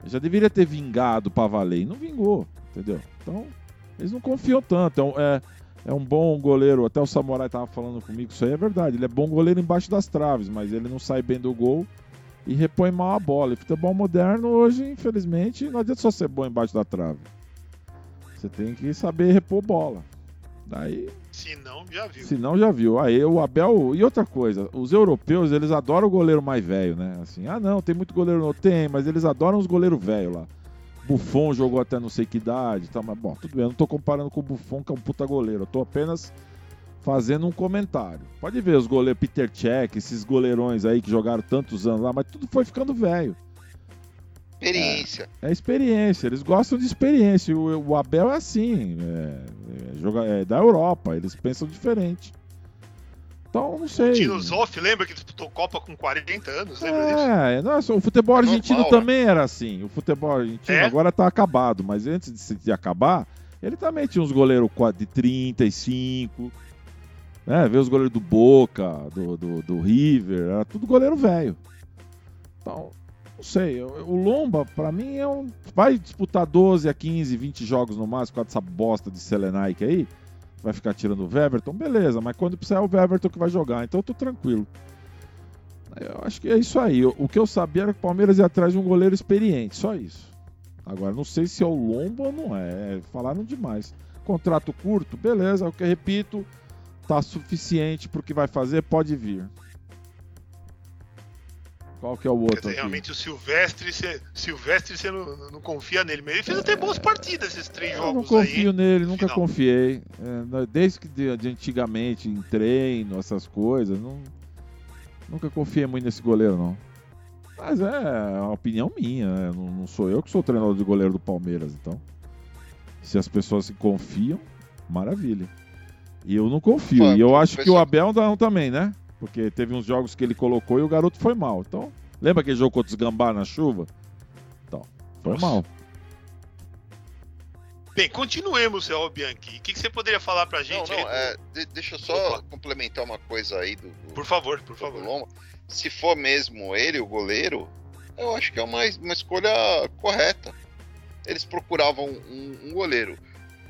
Speaker 3: Ele já deveria ter vingado para valer e não vingou. entendeu? Então, eles não confiam tanto. É, é um bom goleiro, até o Samurai tava falando comigo, isso aí é verdade. Ele é bom goleiro embaixo das traves, mas ele não sai bem do gol e repõe mal a bola. E futebol moderno hoje, infelizmente, não adianta só ser bom embaixo da trave. Você tem que saber repor bola. Daí.
Speaker 1: Se não, já viu.
Speaker 3: Se não, já viu. Aí o Abel. E outra coisa, os europeus, eles adoram o goleiro mais velho, né? Assim, ah não, tem muito goleiro. Não tem, mas eles adoram os goleiros velhos lá. Buffon jogou até não sei que idade, tá, mas bom, tudo bem, eu não tô comparando com o Buffon, que é um puta goleiro, eu tô apenas fazendo um comentário. Pode ver os goleiros Peter Cech, esses goleirões aí que jogaram tantos anos lá, mas tudo foi ficando velho.
Speaker 2: Experiência.
Speaker 3: É, é experiência, eles gostam de experiência. O, o Abel é assim, é, é, joga, é da Europa, eles pensam diferente. Então, não sei. O
Speaker 1: Tino Zoff, lembra que disputou Copa com 40 anos? Lembra
Speaker 3: é, disso? Nossa, o futebol argentino Normal, né? também era assim. O futebol argentino é? agora tá acabado, mas antes de, acabar, ele também tinha uns goleiros de 35. Né? Vê os goleiros do Boca, do, do, do River, era tudo goleiro velho. Então, não sei. O Lomba, para mim, é um. Vai disputar 12 a 15, 20 jogos no máximo com essa bosta de Selenaique aí vai ficar tirando o Weverton, beleza, mas quando precisar é o Weverton que vai jogar, então eu tô tranquilo. Eu acho que é isso aí. O que eu sabia era que o Palmeiras ia atrás de um goleiro experiente, só isso. Agora, não sei se é o Lombo ou não é. é falaram demais. Contrato curto, beleza, o que eu repito, tá suficiente pro que vai fazer, pode vir. Qual que é o outro? Dizer,
Speaker 1: realmente o Silvestre, cê, Silvestre você não, não, confia nele, mas ele fez até boas partidas esses três jogos. Eu
Speaker 3: não confio aí, nele, nunca final. confiei. É, desde que de, de, antigamente, em treino, essas coisas, não, nunca confiei muito nesse goleiro, não. Mas é, uma opinião minha, né? não, não, sou eu que sou o treinador de goleiro do Palmeiras, então. Se as pessoas se confiam, maravilha. E eu não confio. e eu acho que o Abel não também, né? Porque teve uns jogos que ele colocou e o garoto foi mal. Então, lembra aquele jogo contra os Gambá na chuva? Então, foi Nossa. mal.
Speaker 1: Bem, continuemos, Raul Bianchi. O que, que, você poderia falar pra gente?
Speaker 2: Não, não, é, de, deixa eu só Opa. complementar uma coisa aí do. do
Speaker 1: por favor, por favor.
Speaker 2: Loma. Se for mesmo ele, o goleiro, eu acho que é uma, uma escolha correta. Eles procuravam um, um goleiro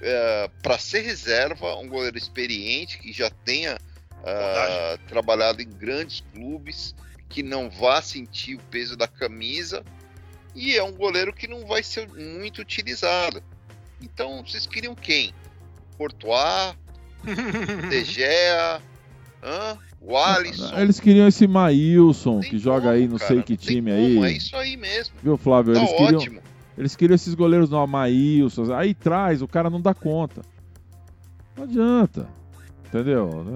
Speaker 2: é, para ser reserva, um goleiro experiente que já tenha uh, trabalhado em grandes clubes, que não vá sentir o peso da camisa e é um goleiro que não vai ser muito utilizado. Então, vocês queriam quem? Portoá, De Gea, o Alisson.
Speaker 3: Eles queriam esse Maílson, que joga como, aí, não cara, sei que time aí.
Speaker 2: É isso aí mesmo.
Speaker 3: Viu, Flávio? Tá eles ótimo. queriam, eles queriam esses goleiros no Maílson. Aí traz, o cara não dá conta. Não adianta. Entendeu?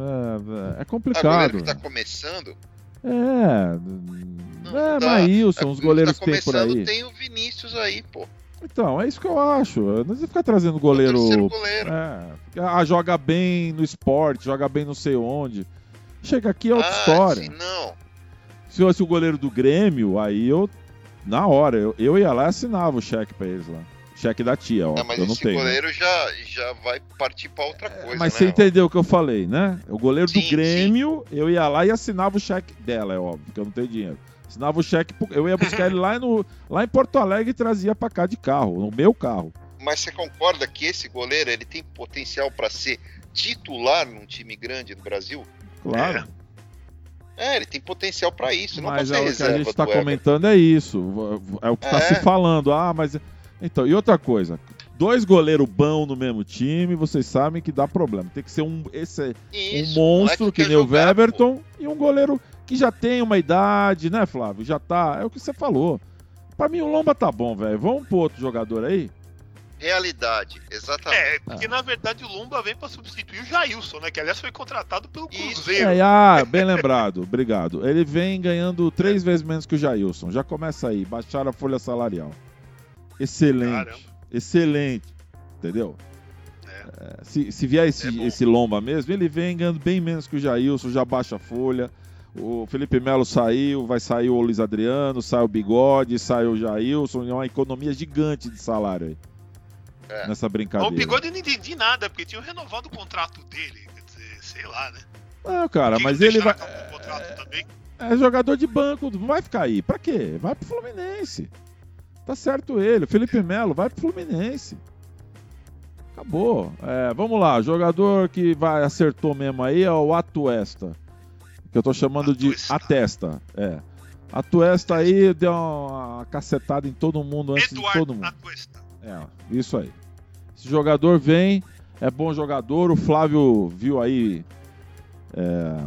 Speaker 3: É, é complicado.
Speaker 2: tá começando.
Speaker 3: É. Não, é, tá, Maílson, os goleiros tá que tem por aí.
Speaker 2: Tem o Vinícius aí, pô.
Speaker 3: Então, é isso que eu acho. Não precisa ficar trazendo goleiro.
Speaker 2: goleiro.
Speaker 3: É, ah, joga bem no esporte, joga bem não sei onde. Chega aqui é outra ah, história. Sim,
Speaker 2: não.
Speaker 3: Se fosse o goleiro do Grêmio, aí eu, na hora, eu, eu ia lá e assinava o cheque pra eles lá cheque da tia, ó. Não,
Speaker 2: mas
Speaker 3: eu não
Speaker 2: esse
Speaker 3: tenho.
Speaker 2: goleiro já, já vai partir para outra é, coisa.
Speaker 3: Mas
Speaker 2: né,
Speaker 3: você entendeu o que eu falei, né? O goleiro sim, do Grêmio, sim. eu ia lá e assinava o cheque dela, é óbvio, porque eu não tenho dinheiro. Assinava o cheque, eu ia buscar ele lá, no, lá em Porto Alegre e trazia para cá de carro, no meu carro.
Speaker 2: Mas você concorda que esse goleiro ele tem potencial para ser titular num time grande do Brasil?
Speaker 3: Claro.
Speaker 2: É. é ele tem potencial para isso.
Speaker 3: Mas não é o que a gente está comentando é isso. É o que está é. se falando. Ah, mas então, e outra coisa, dois goleiros bons no mesmo time, vocês sabem que dá problema. Tem que ser um, esse, Isso, um monstro que, que nem o Weverton e um goleiro que já tem uma idade, né, Flávio? Já tá. É o que você falou. Pra mim o Lomba tá bom, velho. Vamos pro outro jogador aí?
Speaker 2: Realidade, exatamente.
Speaker 1: É, porque ah. na verdade o Lomba vem para substituir o Jailson, né? Que aliás foi contratado pelo Cruzeiro.
Speaker 3: É, ah, bem lembrado, obrigado. Ele vem ganhando três vezes menos que o Jailson. Já começa aí, baixar a folha salarial. Excelente. Caramba. Excelente. Entendeu? É. É, se, se vier esse, é esse Lomba mesmo, ele vem ganhando bem menos que o Jailson, já baixa a folha. O Felipe Melo saiu, vai sair o Luiz Adriano, sai o Bigode, sai o Jailson, é uma economia gigante de salário aí. É. Nessa brincadeira.
Speaker 1: O Bigode eu não entendi nada, porque tinha renovado o contrato dele, quer dizer, sei lá, né?
Speaker 3: Não, cara, mas ele vai. É, é, jogador de banco, não vai ficar aí. Pra quê? Vai pro Fluminense. Tá certo ele. O Felipe Melo vai pro Fluminense. Acabou. É, vamos lá, jogador que vai acertou mesmo aí é o Atuesta. Que eu tô chamando de Atesta. É. Atuesta aí deu uma cacetada em todo mundo antes Eduardo de todo mundo. Atuesta. É, isso aí. Esse jogador vem, é bom jogador. O Flávio viu aí é,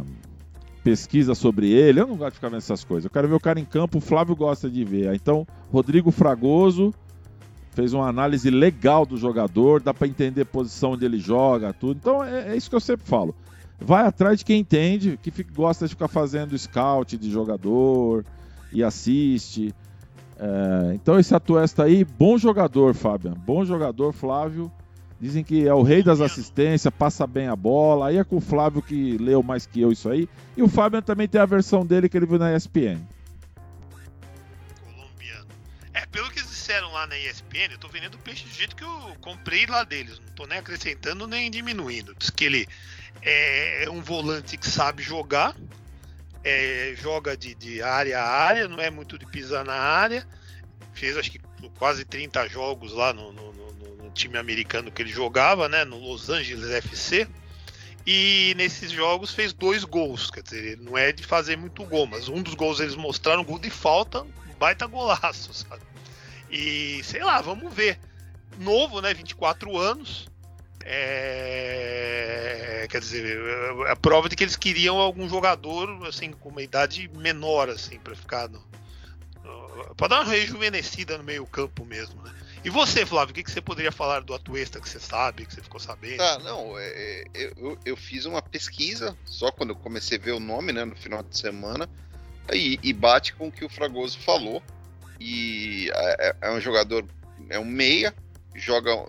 Speaker 3: pesquisa sobre ele. Eu não gosto de ficar vendo essas coisas. Eu quero ver o cara em campo. O Flávio gosta de ver. Então, Rodrigo Fragoso fez uma análise legal do jogador, dá para entender a posição onde ele joga, tudo. Então é, é, isso que eu sempre falo. Vai atrás de quem entende, que fica, gosta de ficar fazendo scout de jogador e assiste. É, então esse Atuesta aí, bom jogador, Fábio. Bom jogador, Flávio. Dizem que é o rei das assistências, passa bem a bola. Aí é com o Flávio que leu mais que eu isso aí. E o Fábio também tem a versão dele que ele viu na ESPN.
Speaker 1: Colombiano. É, pelo que disseram lá na ESPN, eu tô vendendo peixe do jeito que eu comprei lá deles. Não tô nem acrescentando nem diminuindo. Diz que ele é um volante que sabe jogar, é, joga de, de área a área, não é muito de pisar na área. Fez acho que quase 30 jogos lá no, no time americano que ele jogava, né? No Los Angeles FC. E nesses jogos fez dois gols. Quer dizer, não é de fazer muito gol, mas um dos gols eles mostraram gol de falta, baita golaço, sabe? E sei lá, vamos ver. Novo, né? 24 anos. É... Quer dizer, a prova de que eles queriam algum jogador assim com uma idade menor assim para ficar no... para dar uma rejuvenescida no meio campo mesmo, né? E você, Flávio, o que, que você poderia falar do Atuesta que você sabe, que você ficou sabendo?
Speaker 2: Ah, não, é, é eu, eu fiz uma pesquisa só quando eu comecei a ver o nome, né, no final de semana, e, e bate com o que o Fragoso falou e é, é, é um jogador, é um meia, joga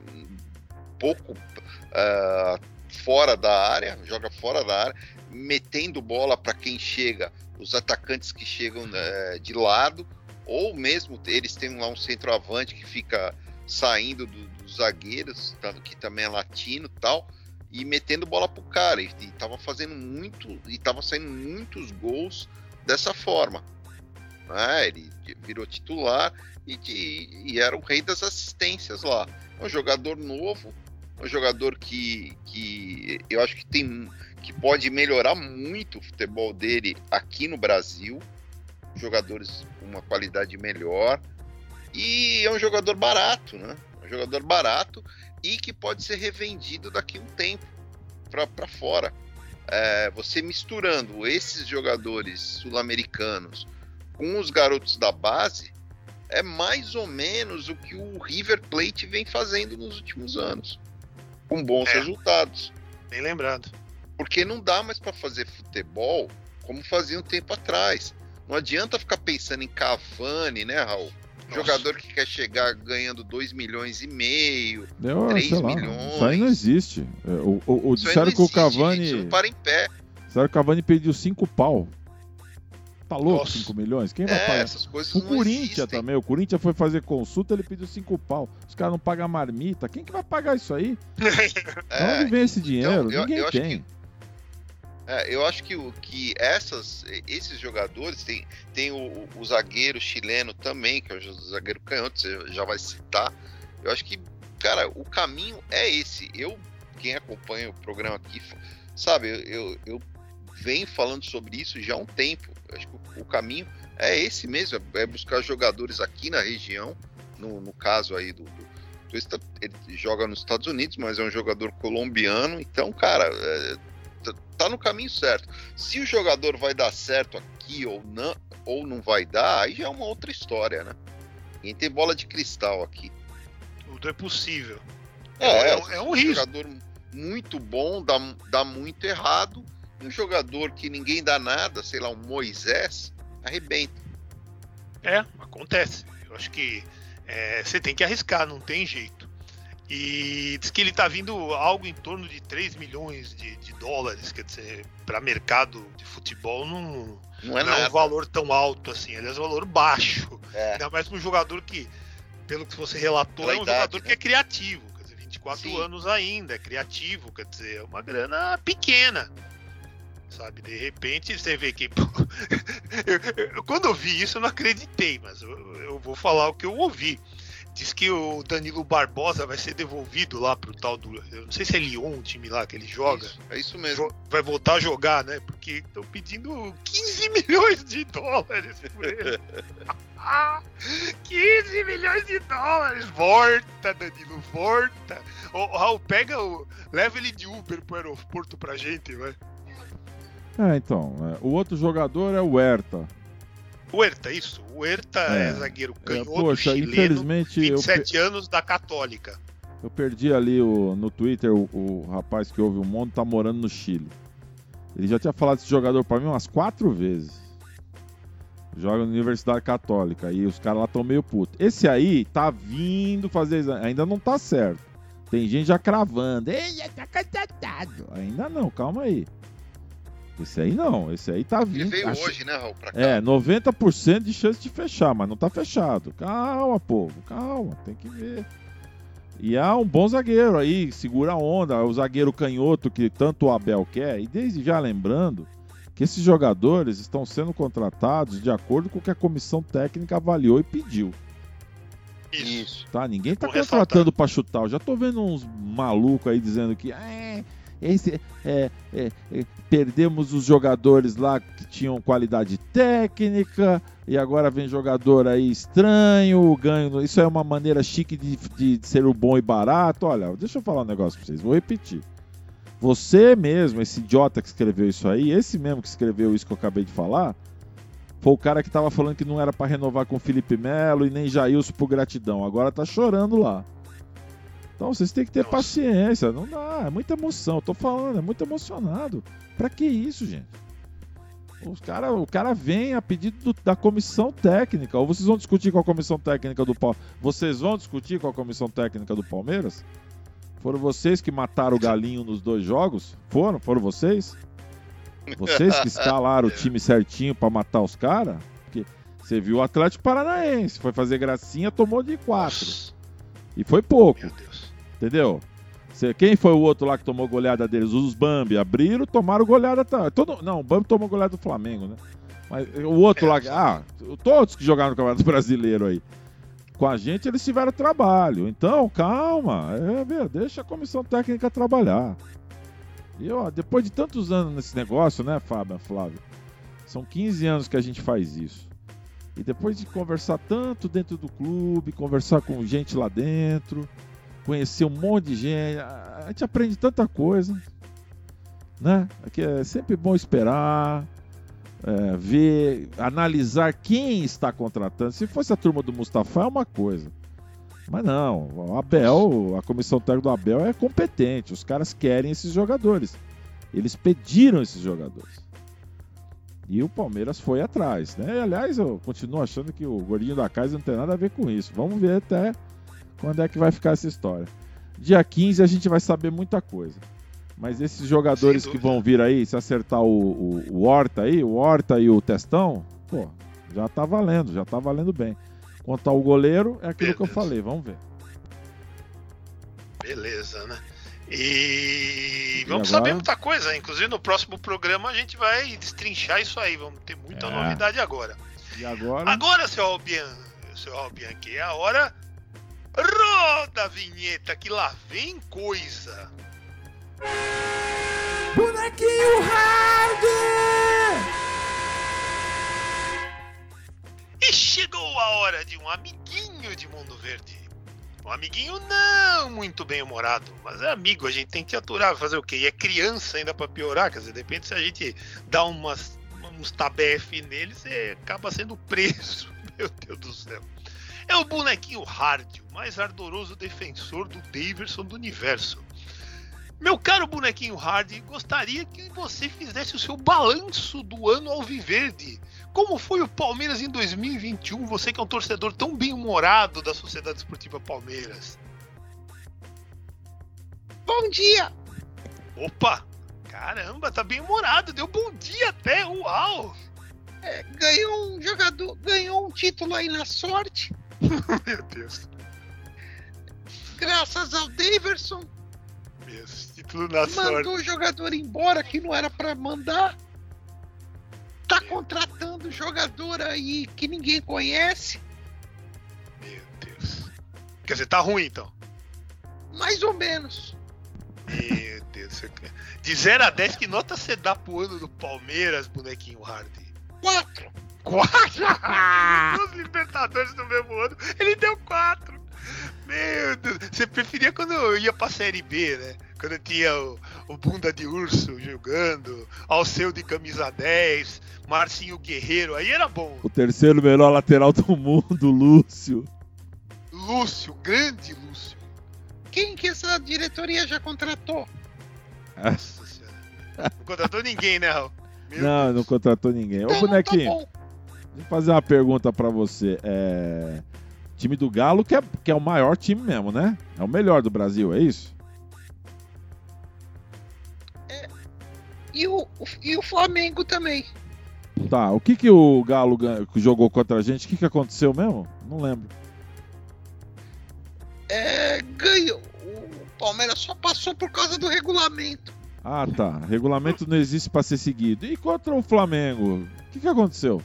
Speaker 2: pouco uh, fora da área, joga fora da área, metendo bola para quem chega, os atacantes que chegam uh, de lado, ou mesmo eles têm lá um centroavante que fica saindo do, dos zagueiros, tá, que também é latino tal, e metendo bola pro cara. E, e tava fazendo muito, e tava saindo muitos gols dessa forma. Né? Ele virou titular e, de, e era o rei das assistências lá. É um jogador novo, um jogador que, que eu acho que tem que pode melhorar muito o futebol dele aqui no Brasil. Jogadores com uma qualidade melhor. E é um jogador barato, né? Um jogador barato e que pode ser revendido daqui a um tempo para fora. É, você misturando esses jogadores sul-americanos com os garotos da base é mais ou menos o que o River Plate vem fazendo nos últimos anos, com bons é, resultados.
Speaker 1: Bem lembrado.
Speaker 2: Porque não dá mais para fazer futebol como fazia um tempo atrás. Não adianta ficar pensando em Cavani, né, Raul? Nossa. Jogador que quer chegar ganhando 2 milhões e meio, 3 milhões.
Speaker 3: Isso aí não existe. É, o, o, o disseram que o Cavani. Gente,
Speaker 2: não para em pé.
Speaker 3: Disseram que o Cavani pediu 5 pau Tá louco, 5 milhões? Quem vai é, pagar?
Speaker 2: Essas coisas
Speaker 3: o Corinthians também. O Corinthians foi fazer consulta, ele pediu 5 pau. Os caras não pagam marmita. Quem que vai pagar isso aí? é, Onde vem esse dinheiro? Então, eu, Ninguém eu tem.
Speaker 2: É, eu acho que, que essas, esses jogadores, tem, tem o, o, zagueiro chileno também, que é o zagueiro canhoto, você já vai citar. Eu acho que, cara, o caminho é esse. Eu, quem acompanha o programa aqui, sabe, eu, eu vem falando sobre isso já há um tempo. acho que o, caminho é esse mesmo, é buscar jogadores aqui na região, no, no caso aí do, do, ele joga nos Estados Unidos, mas é um jogador colombiano, então, cara, é, tá, no caminho certo. Se o jogador vai dar certo aqui ou não, ou não vai dar, aí já é uma outra história, né? Ninguém tem bola de cristal aqui.
Speaker 1: Tudo é possível.
Speaker 2: É, é, é, é um risco. jogador muito bom, dá, dá muito errado um jogador que ninguém dá nada, sei lá, um Moisés, arrebenta.
Speaker 1: É, acontece. Eu acho que é, você tem que arriscar, não tem jeito. E diz que ele está vindo algo em torno de 3 milhões de, de dólares, quer dizer, para mercado de futebol não, não, é, não é, um valor tão alto assim, ele é um valor baixo. É. Ainda mais para um jogador que, pelo que você relatou, Pela é um idade, jogador né? que é criativo, quer dizer, 24 Sim. anos ainda, é criativo, quer dizer, é uma grana pequena sabe? De repente você vê que. eu, eu, quando eu vi isso, eu não acreditei, mas eu, eu, vou falar o que eu ouvi. Diz que o Danilo Barbosa vai ser devolvido lá pro tal do. Eu não sei se é Lyon o time lá que ele joga.
Speaker 2: Isso, é isso mesmo.
Speaker 1: Vai voltar a jogar, né? Porque estão pedindo 15 milhões de dólares por ele. 15 milhões de dólares! Volta, Danilo, volta! Ô, Raul, pega o. Leva ele de Uber pro aeroporto pra gente, vai.
Speaker 3: É, então. É, o outro jogador é o Huerta.
Speaker 1: Huerta, isso. Huerta é, é zagueiro é, canhoto, é, poxa, chileno,
Speaker 3: infelizmente
Speaker 1: 27 eu... anos da Católica.
Speaker 3: Eu perdi ali o, no Twitter o, o rapaz que ouve o mundo tá morando no Chile. Ele já tinha falado desse jogador para mim umas quatro vezes. Joga na Universidade Católica e os caras lá estão meio putos. Esse aí tá vindo fazer ainda não tá certo. Tem gente já cravando. Ele já tá candidatado. Ainda não, calma aí. Esse aí não, esse aí tá vindo.
Speaker 2: Ele veio acho... hoje, né, Raul? Pra cá.
Speaker 3: É, 90% de chance de fechar, mas não tá fechado. Calma, povo, calma, tem que ver. E há um bom zagueiro aí, segura a onda, o zagueiro canhoto que tanto o Abel quer. E desde já lembrando que esses jogadores estão sendo contratados de acordo com o que a comissão técnica avaliou e pediu.
Speaker 1: Isso.
Speaker 3: Tá, ninguém tá contratando para chutar. Eu já tô vendo uns malucos aí dizendo que é, esse, é, é, é, perdemos os jogadores lá que tinham qualidade técnica e agora vem jogador aí estranho, ganho. Isso é uma maneira chique de, de, de ser o bom e barato. Olha, deixa eu falar um negócio pra vocês, vou repetir. Você mesmo, esse idiota que escreveu isso aí, esse mesmo que escreveu isso que eu acabei de falar, foi o cara que tava falando que não era para renovar com Felipe Melo e nem Jailson por gratidão. Agora tá chorando lá. Então vocês têm que ter Nossa. paciência. Não dá, é muita emoção. Eu tô falando, é muito emocionado. Pra que isso, gente? Os cara, o cara vem a pedido do, da comissão técnica. Ou vocês vão discutir com a comissão técnica do Palmeiras? Vocês vão discutir com a comissão técnica do Palmeiras? Foram vocês que mataram o galinho nos dois jogos? Foram? Foram vocês? Vocês que escalaram o time certinho para matar os caras? Porque você viu o Atlético Paranaense, foi fazer gracinha, tomou de quatro. E foi pouco. Entendeu? Quem foi o outro lá que tomou goleada deles? Os Bambi abriram, tomaram goleada. Tá. Todo, não, o Bambi tomou goleada do Flamengo, né? Mas o outro lá. Ah, todos que jogaram no Campeonato Brasileiro aí. Com a gente eles tiveram trabalho. Então, calma. É, deixa a comissão técnica trabalhar. E ó, depois de tantos anos nesse negócio, né, Fábio, Flávio? São 15 anos que a gente faz isso. E depois de conversar tanto dentro do clube, conversar com gente lá dentro, conhecer um monte de gente. A gente aprende tanta coisa, né? Que é sempre bom esperar, é, ver, analisar quem está contratando. Se fosse a turma do Mustafa é uma coisa. Mas não, o Abel, a comissão técnica do Abel é competente. Os caras querem esses jogadores. Eles pediram esses jogadores. E o Palmeiras foi atrás, né? Aliás, eu continuo achando que o gordinho da casa não tem nada a ver com isso. Vamos ver até quando é que vai ficar essa história. Dia 15 a gente vai saber muita coisa. Mas esses jogadores que vão vir aí, se acertar o, o, o, Horta aí, o Horta e o Testão, pô, já tá valendo, já tá valendo bem. Quanto ao goleiro, é aquilo Beleza. que eu falei, vamos ver.
Speaker 1: Beleza, né? E, e vamos agora... saber muita coisa. Inclusive no próximo programa a gente vai destrinchar isso aí. Vamos ter muita é. novidade agora.
Speaker 3: E agora?
Speaker 1: Agora, seu Albian, seu Albian, que é a hora Roda a vinheta que lá vem coisa.
Speaker 4: Bonequinho hard!
Speaker 1: E chegou a hora de um amiguinho de Mundo Verde. Um amiguinho não muito bem humorado, mas é amigo, a gente tem que aturar, fazer o quê? E é criança ainda para piorar, quer dizer, depende se a gente dá umas, uns tabefe nele, você acaba sendo preso. Meu Deus do céu. É o bonequinho Hard, o mais ardoroso defensor do Daverson do universo. Meu caro bonequinho Hard, gostaria que você fizesse o seu balanço do ano alviverde. Como foi o Palmeiras em 2021? Você que é um torcedor tão bem-humorado da Sociedade Esportiva Palmeiras.
Speaker 5: Bom dia!
Speaker 1: Opa! Caramba, tá bem-humorado, deu bom dia até, uau!
Speaker 5: É, ganhou um jogador, ganhou um título aí na sorte.
Speaker 1: Meu Deus.
Speaker 5: Graças ao Daverson.
Speaker 1: Tudo na
Speaker 5: mandou
Speaker 1: sorte.
Speaker 5: o jogador embora que não era para mandar. Tá contratando jogador aí que ninguém conhece.
Speaker 1: Meu Deus. Quer dizer, tá ruim então.
Speaker 5: Mais ou menos.
Speaker 1: Meu Deus. De 0 a 10, que nota você dá pro ano do Palmeiras, bonequinho Hardy?
Speaker 5: Quatro.
Speaker 1: Quatro? Os Libertadores no mesmo ano, ele deu quatro. Meu Deus. Você preferia quando eu ia pra Série B, né? Quando tinha o, o Bunda de Urso jogando, Alceu de camisa 10, Marcinho Guerreiro, aí era bom.
Speaker 3: O terceiro melhor lateral do mundo, Lúcio.
Speaker 1: Lúcio, grande Lúcio.
Speaker 5: Quem que essa diretoria já contratou?
Speaker 1: Nossa senhora. Não contratou ninguém, né, Raul? Meu
Speaker 3: Não,
Speaker 1: Deus.
Speaker 3: não contratou ninguém. Ô,
Speaker 5: Então,
Speaker 3: bonequinho,
Speaker 5: Tá
Speaker 3: eu fazer uma pergunta pra você. É... Time do Galo, que é, que é o maior time mesmo, né? É o melhor do Brasil, é isso?
Speaker 5: E o, e o Flamengo também.
Speaker 3: Tá, o que que o Galo jogou contra a gente? O que que aconteceu mesmo? Não lembro.
Speaker 5: É, ganhou. O Palmeiras só passou por causa do regulamento.
Speaker 3: Ah, tá. Regulamento não existe pra ser seguido. E contra o Flamengo? O que que aconteceu?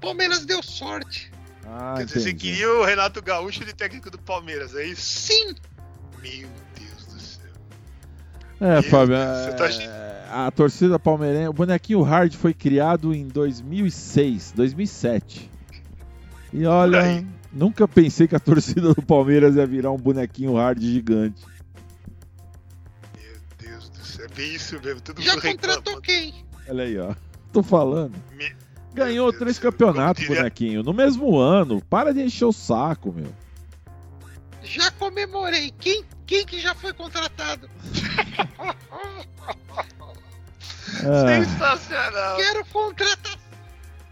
Speaker 5: O Palmeiras deu sorte.
Speaker 3: Ah,
Speaker 1: Quer dizer, você queria o Renato Gaúcho de técnico do Palmeiras, é isso?
Speaker 5: Sim,
Speaker 1: Meu Deus do céu.
Speaker 3: É,
Speaker 1: Meu
Speaker 3: Fábio,
Speaker 1: você tá
Speaker 3: é, a torcida palmeirense, o bonequinho Hard foi criado em 2006, 2007. E olha,
Speaker 1: aí.
Speaker 3: nunca pensei que a torcida do Palmeiras ia virar um bonequinho Hard gigante.
Speaker 1: Meu Deus do céu. É bem isso mesmo. Tudo
Speaker 5: já contratou quem?
Speaker 3: Olha aí, ó. Tô falando.
Speaker 1: Me-
Speaker 3: Ganhou três campeonatos, bonequinho, no mesmo ano. Para de encher o saco, meu.
Speaker 5: Já comemorei. Quem, quem que já foi contratado?
Speaker 3: É,
Speaker 1: Sensacional.
Speaker 5: Quero contratar.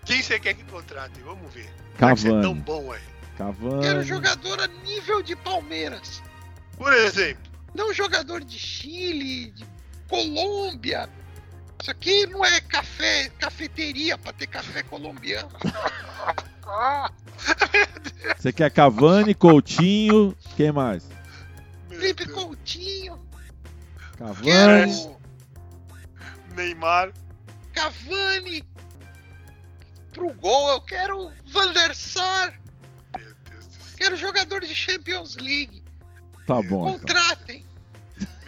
Speaker 1: Quem você quer que contrate? Vamos ver. Você é tão
Speaker 3: Cavani.
Speaker 1: bom aí.
Speaker 5: Quero
Speaker 3: Cavani.
Speaker 5: jogador a nível de Palmeiras.
Speaker 1: Por exemplo,
Speaker 5: Não jogador de Chile, de Colômbia. Isso aqui não é café, cafeteria pra ter café colombiano.
Speaker 3: Você quer Cavani, Coutinho, quem mais?
Speaker 5: Felipe Coutinho.
Speaker 3: Cavani.
Speaker 5: Quero
Speaker 1: Neymar.
Speaker 5: Cavani. Pro gol eu quero Van der Sar.
Speaker 1: Meu Deus do céu.
Speaker 5: Quero jogador de Champions League.
Speaker 3: Tá bom. então.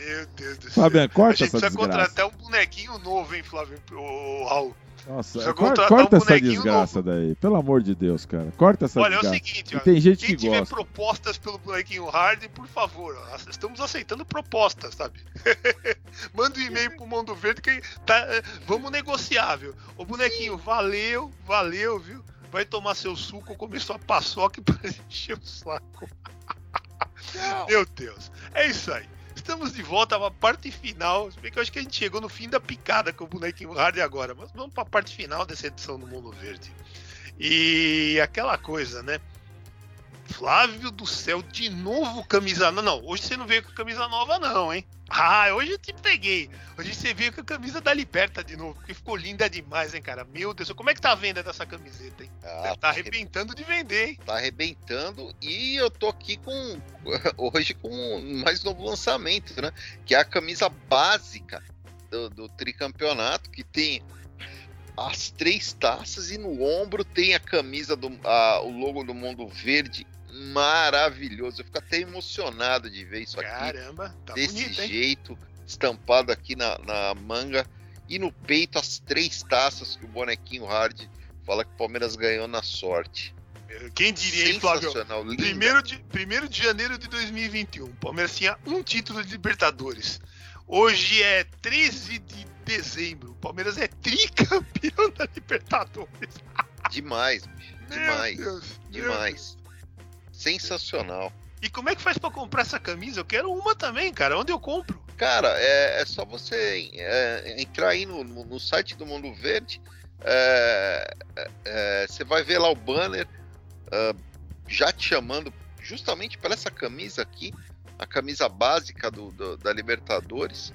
Speaker 1: Meu Deus do céu.
Speaker 3: Fabiano,
Speaker 1: A
Speaker 3: corta
Speaker 1: gente
Speaker 3: essa
Speaker 1: precisa
Speaker 3: desgraça.
Speaker 1: contratar um bonequinho novo, hein, Flávio? Ô, Raul.
Speaker 3: Nossa,
Speaker 1: Precisa
Speaker 3: cor-
Speaker 1: contratar
Speaker 3: corta
Speaker 1: um
Speaker 3: essa desgraça daí. Pelo amor de Deus, cara. Corta essa
Speaker 1: Olha, é o
Speaker 3: desgraça.
Speaker 1: seguinte,
Speaker 3: E
Speaker 1: ó,
Speaker 3: tem gente
Speaker 1: Quem
Speaker 3: que
Speaker 1: tiver
Speaker 3: gosta.
Speaker 1: propostas pelo bonequinho hard, por favor, ó, estamos aceitando propostas, sabe? Manda um e-mail pro Mundo Verde que tá, é, vamos negociar, viu? O bonequinho, valeu, valeu, viu? Vai tomar seu suco, comer sua paçoca pra encher o saco. Meu Deus, é isso aí. Estamos de volta à parte final. Se bem que eu acho que a gente chegou no fim da picada com o bonequinho hard agora, mas vamos para a parte final dessa edição do Mundo Verde. E aquela coisa, né? Flávio do céu, de novo camisa. Não, não, hoje você não veio com camisa nova, não, hein? Ah, hoje eu te peguei. Hoje você veio com a camisa da Liberta de novo, porque ficou linda demais, hein, cara? Meu Deus, como é que tá a venda dessa camiseta, hein?
Speaker 2: Ah,
Speaker 1: tá arrebentando de vender, hein?
Speaker 2: tá arrebentando e eu tô aqui com hoje com mais novo lançamento, né? Que é a camisa básica do, do tricampeonato, que tem as três taças e no ombro tem a camisa do a- o logo do Mundo Verde maravilhoso. Eu fico até emocionado de ver isso aqui
Speaker 1: Caramba, tá
Speaker 2: desse
Speaker 1: bonito,
Speaker 2: jeito, estampado aqui na, na manga e no peito as três taças que o bonequinho hard fala que o Palmeiras ganhou na sorte.
Speaker 1: Quem diria, hein, Flávio? Primeiro de, primeiro de janeiro de 2021, o Palmeiras tinha um título de Libertadores. Hoje é 13 de dezembro. O Palmeiras é tricampeão da Libertadores.
Speaker 2: Demais, bicho. Demais.
Speaker 1: Deus,
Speaker 2: Demais. Sensacional.
Speaker 1: E como é que faz pra comprar essa camisa? Eu quero uma também, cara. Onde eu compro?
Speaker 2: Cara, é, é só você é, entrar aí no, no- site do Mundo Verde. é, é, você vai ver lá o banner ah, já te chamando justamente para essa camisa aqui, a camisa básica do, do- da Libertadores.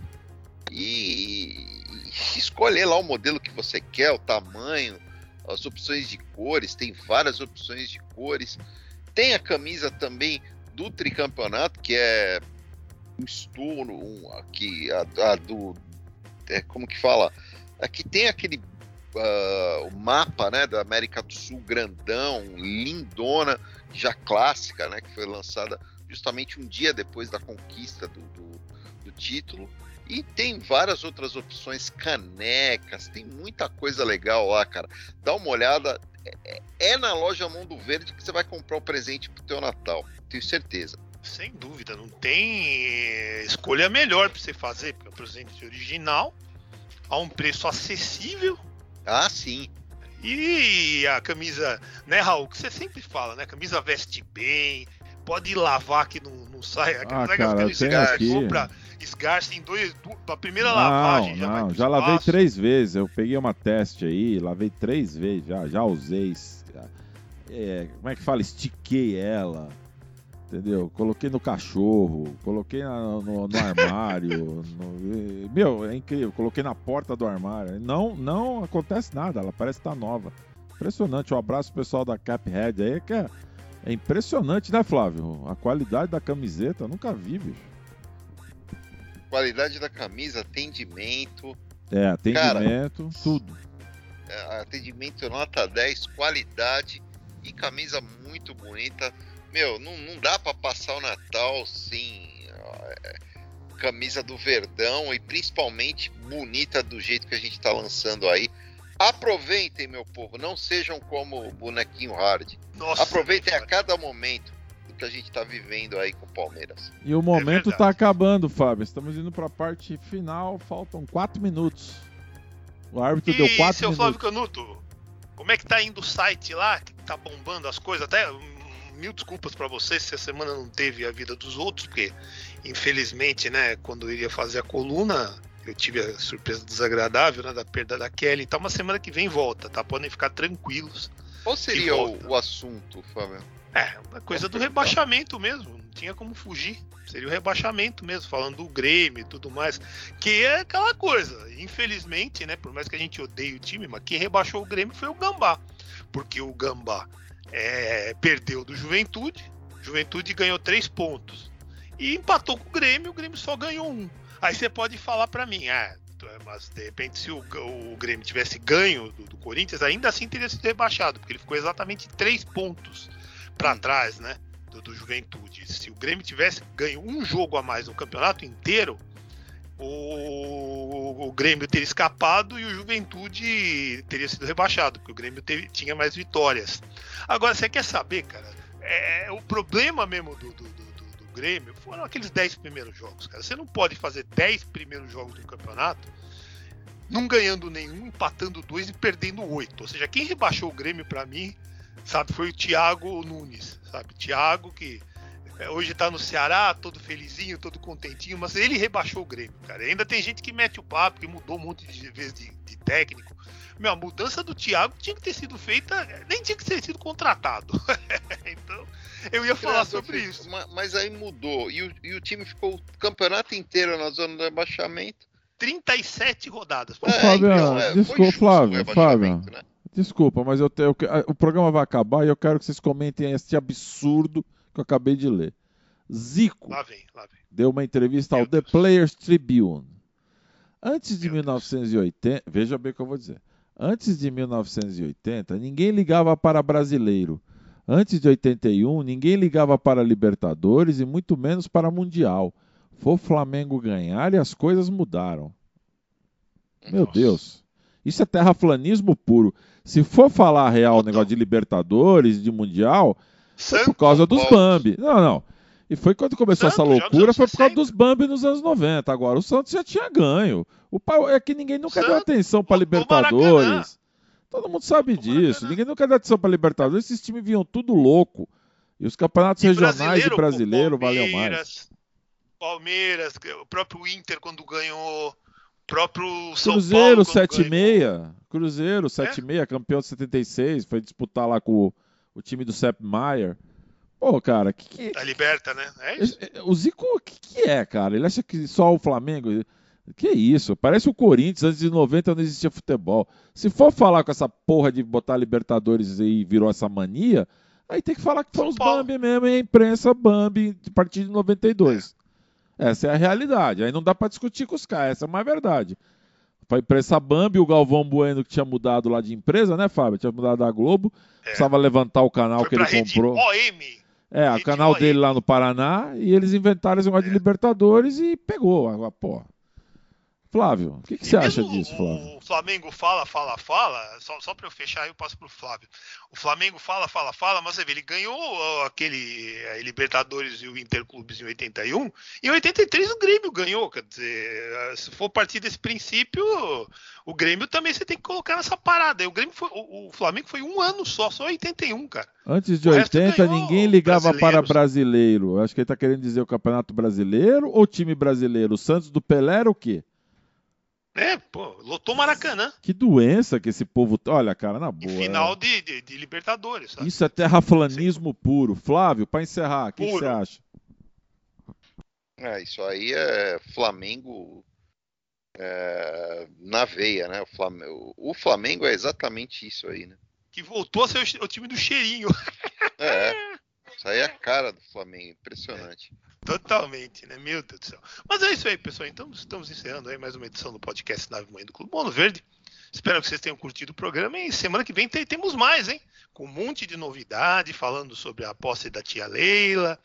Speaker 2: E, e escolher lá o modelo que você quer, o tamanho, as opções de cores, tem várias opções de cores. Tem a camisa também do tricampeonato, que é um estouro, um, aqui, a, a do. é, como que fala? Aqui tem aquele uh, o mapa né, da América do Sul grandão, lindona, já clássica, né, que foi lançada justamente um dia depois da conquista do, do, do título. E tem várias outras opções, canecas, tem muita coisa legal lá, cara. Dá uma olhada. É, na loja Mundo Verde que você vai comprar o presente pro teu Natal, tenho certeza.
Speaker 1: Sem dúvida, não tem escolha melhor para você fazer, porque é o presente original, a um preço acessível.
Speaker 2: Ah, sim.
Speaker 1: E a camisa, né, Raul, que você sempre fala, né? A camisa veste bem, pode lavar que não, não sai.
Speaker 3: Ah, cara, tem aqui.
Speaker 1: compra esgarça em dois, a primeira não, lavagem. Já,
Speaker 3: não, já lavei três vezes. Eu peguei uma teste aí, lavei três vezes, já, já usei. É, como é que fala? Estiquei ela. Entendeu? Coloquei no cachorro, coloquei na, no, no, armário. no, meu, é incrível. Coloquei na porta do armário. Não, não acontece nada, ela parece estar tá nova. Impressionante. Um abraço pro pessoal da Caphead aí, que é, é impressionante, né, Flávio? A qualidade da camiseta, nunca vi, bicho.
Speaker 2: Qualidade da camisa, atendimento.
Speaker 3: É, atendimento, Cara, tudo.
Speaker 2: É, atendimento nota 10, qualidade e camisa muito bonita meu, não, não dá para passar o Natal sem é, camisa do Verdão e principalmente bonita do jeito que a gente tá lançando aí. Aproveitem, meu povo, não sejam como o bonequinho hard. Nossa, Aproveitem a cada momento que a gente tá vivendo aí com o Palmeiras.
Speaker 3: E o momento é tá acabando, Fábio. Estamos indo para a parte final, faltam quatro minutos. O árbitro e deu quatro seu
Speaker 1: minutos. Flávio Canuto, como é que tá indo o site lá? Que tá bombando as coisas? Até mil desculpas para vocês se a semana não teve a vida dos outros, porque infelizmente, né, quando eu iria fazer a coluna, eu tive a surpresa desagradável, né, da perda da Kelly. Então, uma semana que vem volta, tá? Podem ficar tranquilos.
Speaker 2: Qual seria o, o, assunto, Fábio?
Speaker 1: É, uma coisa do rebaixamento mesmo, não tinha como fugir. Seria o rebaixamento mesmo, falando do Grêmio e tudo mais. Que é aquela coisa, infelizmente, né? Por mais que a gente odeie o time, mas quem rebaixou o Grêmio foi o Gambá. Porque o Gambá é, perdeu do Juventude, Juventude ganhou três pontos e empatou com o Grêmio, o Grêmio só ganhou um. Aí você pode falar para mim, ah, mas de repente se o, o Grêmio tivesse ganho do, do, Corinthians, ainda assim teria sido rebaixado, porque ele ficou exatamente três pontos para trás, né, do, do Juventude. Se o Grêmio tivesse ganho um jogo a mais no campeonato inteiro, o, o, Grêmio teria escapado e o Juventude teria sido rebaixado, porque o Grêmio teve, tinha mais vitórias. Agora, você quer saber, cara? É, o problema mesmo do, do, do, do, Grêmio foram aqueles 10 primeiros jogos, cara. Você não pode fazer 10 primeiros jogos do campeonato não ganhando nenhum, empatando dois e perdendo oito. Ou seja, quem rebaixou o Grêmio para mim, sabe, foi o Thiago Nunes, sabe? Thiago que é, hoje tá no Ceará, todo felizinho, todo contentinho, mas ele rebaixou o Grêmio, cara. E ainda tem gente que mete o papo, que mudou um monte de vezes de, de, técnico. Meu, a mudança do Thiago tinha que ter sido feita, nem tinha que ter sido contratado. então, eu ia falar sobre isso.
Speaker 2: Mas, mas, aí mudou. E o, e o, time ficou o campeonato inteiro na zona do rebaixamento.
Speaker 1: 37 rodadas.
Speaker 3: É, Fábio, então, é, desculpa, Flávio, Flávio. Né? Desculpa, mas eu, te, eu, o programa vai acabar e eu quero que vocês comentem esse absurdo que eu acabei de ler. Zico
Speaker 1: lá vem, lá vem.
Speaker 3: deu uma entrevista Meu ao Deus. The Players Tribune. Antes de Meu 1980, Deus. veja bem o que eu vou dizer. Antes de 1980, ninguém ligava para brasileiro. Antes de 81, ninguém ligava para Libertadores e muito menos para Mundial. Foi o Flamengo ganhar e as coisas mudaram. Meu Nossa. Deus. Isso é terraflanismo puro. Se for falar real o negócio de Libertadores, de Mundial, foi por causa dos Bambi. Não, não. E foi quando começou Santos, essa loucura, foi por causa dos Bambi nos anos 90. Agora, o Santos já tinha ganho. O pau é que ninguém nunca Santos, deu atenção para Libertadores. Todo mundo sabe disso. Ninguém nunca deu atenção para Libertadores. Esses times vinham tudo louco. E os campeonatos e regionais brasileiro, e brasileiro valeu mais.
Speaker 1: Palmeiras, o próprio Inter quando ganhou, próprio São
Speaker 3: Cruzeiro 7,6. Cruzeiro 7,6, é? campeão de 76, foi disputar lá com o time do Sepp Maier. Pô, cara, que, que...
Speaker 1: Da Liberta, né? É isso?
Speaker 3: O Zico, o que, que é, cara? Ele acha que só o Flamengo... Que isso? Parece o Corinthians, antes de 90 não existia futebol. Se for falar com essa porra de botar Libertadores e virou essa mania, aí tem que falar que foi os Bambi mesmo, e a imprensa Bambi a partir de 92. Essa é a realidade. Aí não dá para discutir com os caras, essa é uma verdade. Foi pra essa Bambi, o Galvão Bueno que tinha mudado lá de empresa, né, Fábio? Tinha mudado da Globo.
Speaker 1: É.
Speaker 3: Precisava levantar o canal
Speaker 1: Foi
Speaker 3: que ele comprou.
Speaker 1: OM.
Speaker 3: É, o canal
Speaker 1: OM.
Speaker 3: dele lá no Paraná. E eles inventaram esse negócio de
Speaker 1: É.
Speaker 3: Libertadores e pegou. Agora, pô. Flávio, o que, que você acha disso, Flávio?
Speaker 1: O Flamengo fala, fala, fala. Só, só para eu fechar, aí eu passo pro Flávio. O Flamengo fala, fala, fala, mas você vê, ele ganhou aquele eh, Libertadores e o Interclubes em 81. E em 83 o Grêmio ganhou. Quer dizer, eh, se for partir desse princípio, o Grêmio também você tem que colocar nessa parada. O Grêmio foi, o, o Flamengo foi um ano só, só 81, cara.
Speaker 3: Antes de
Speaker 1: o resto
Speaker 3: 80,
Speaker 1: ganhou
Speaker 3: ninguém ligava para brasileiro. Acho que ele tá querendo dizer o Campeonato Brasileiro ou time brasileiro? O Santos do Pelé era o quê?
Speaker 1: É, pô, lotou Maracanã.
Speaker 3: Que doença que esse povo. Olha, cara, na boa.
Speaker 1: final
Speaker 3: é.
Speaker 1: de, de, de Libertadores. sabe?
Speaker 3: Isso é terraflanismo puro. Flávio, para encerrar, o que você acha?
Speaker 2: É, isso aí é Flamengo é, na veia, né? O Flamengo, o Flamengo é exatamente isso aí, né?
Speaker 1: Que voltou a ser o time do cheirinho.
Speaker 2: É, isso aí é a cara do Flamengo, impressionante.
Speaker 1: Totalmente, né? Meu Deus do céu. Mas é isso aí, pessoal. Então estamos encerrando aí mais uma edição do podcast Nave Mãe do Clube Mono Verde. Espero que vocês tenham curtido o programa e semana que vem tem- temos mais, hein? Com um monte de novidade, falando sobre a posse da tia Leila,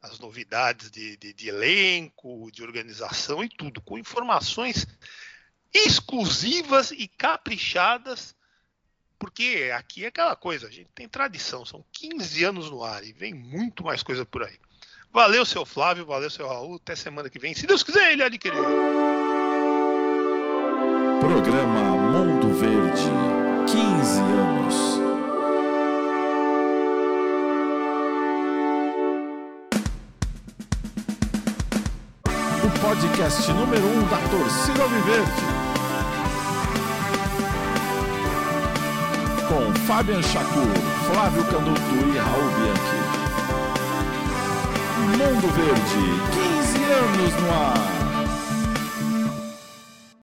Speaker 1: as novidades de, de- de elenco, de organização e tudo, com informações exclusivas e caprichadas, porque aqui é aquela coisa, a gente tem tradição, são 15 anos no ar e vem muito mais coisa por aí. Valeu, seu Flávio, valeu, seu Raul, até semana que vem, se Deus quiser, ele querer.
Speaker 6: Programa Mundo Verde. 15 anos. O podcast número 1 um da torcida Alviverde. Com Chacur, Flávio Canuto e Raul Bianchi. Mundo Verde, 15 anos no ar.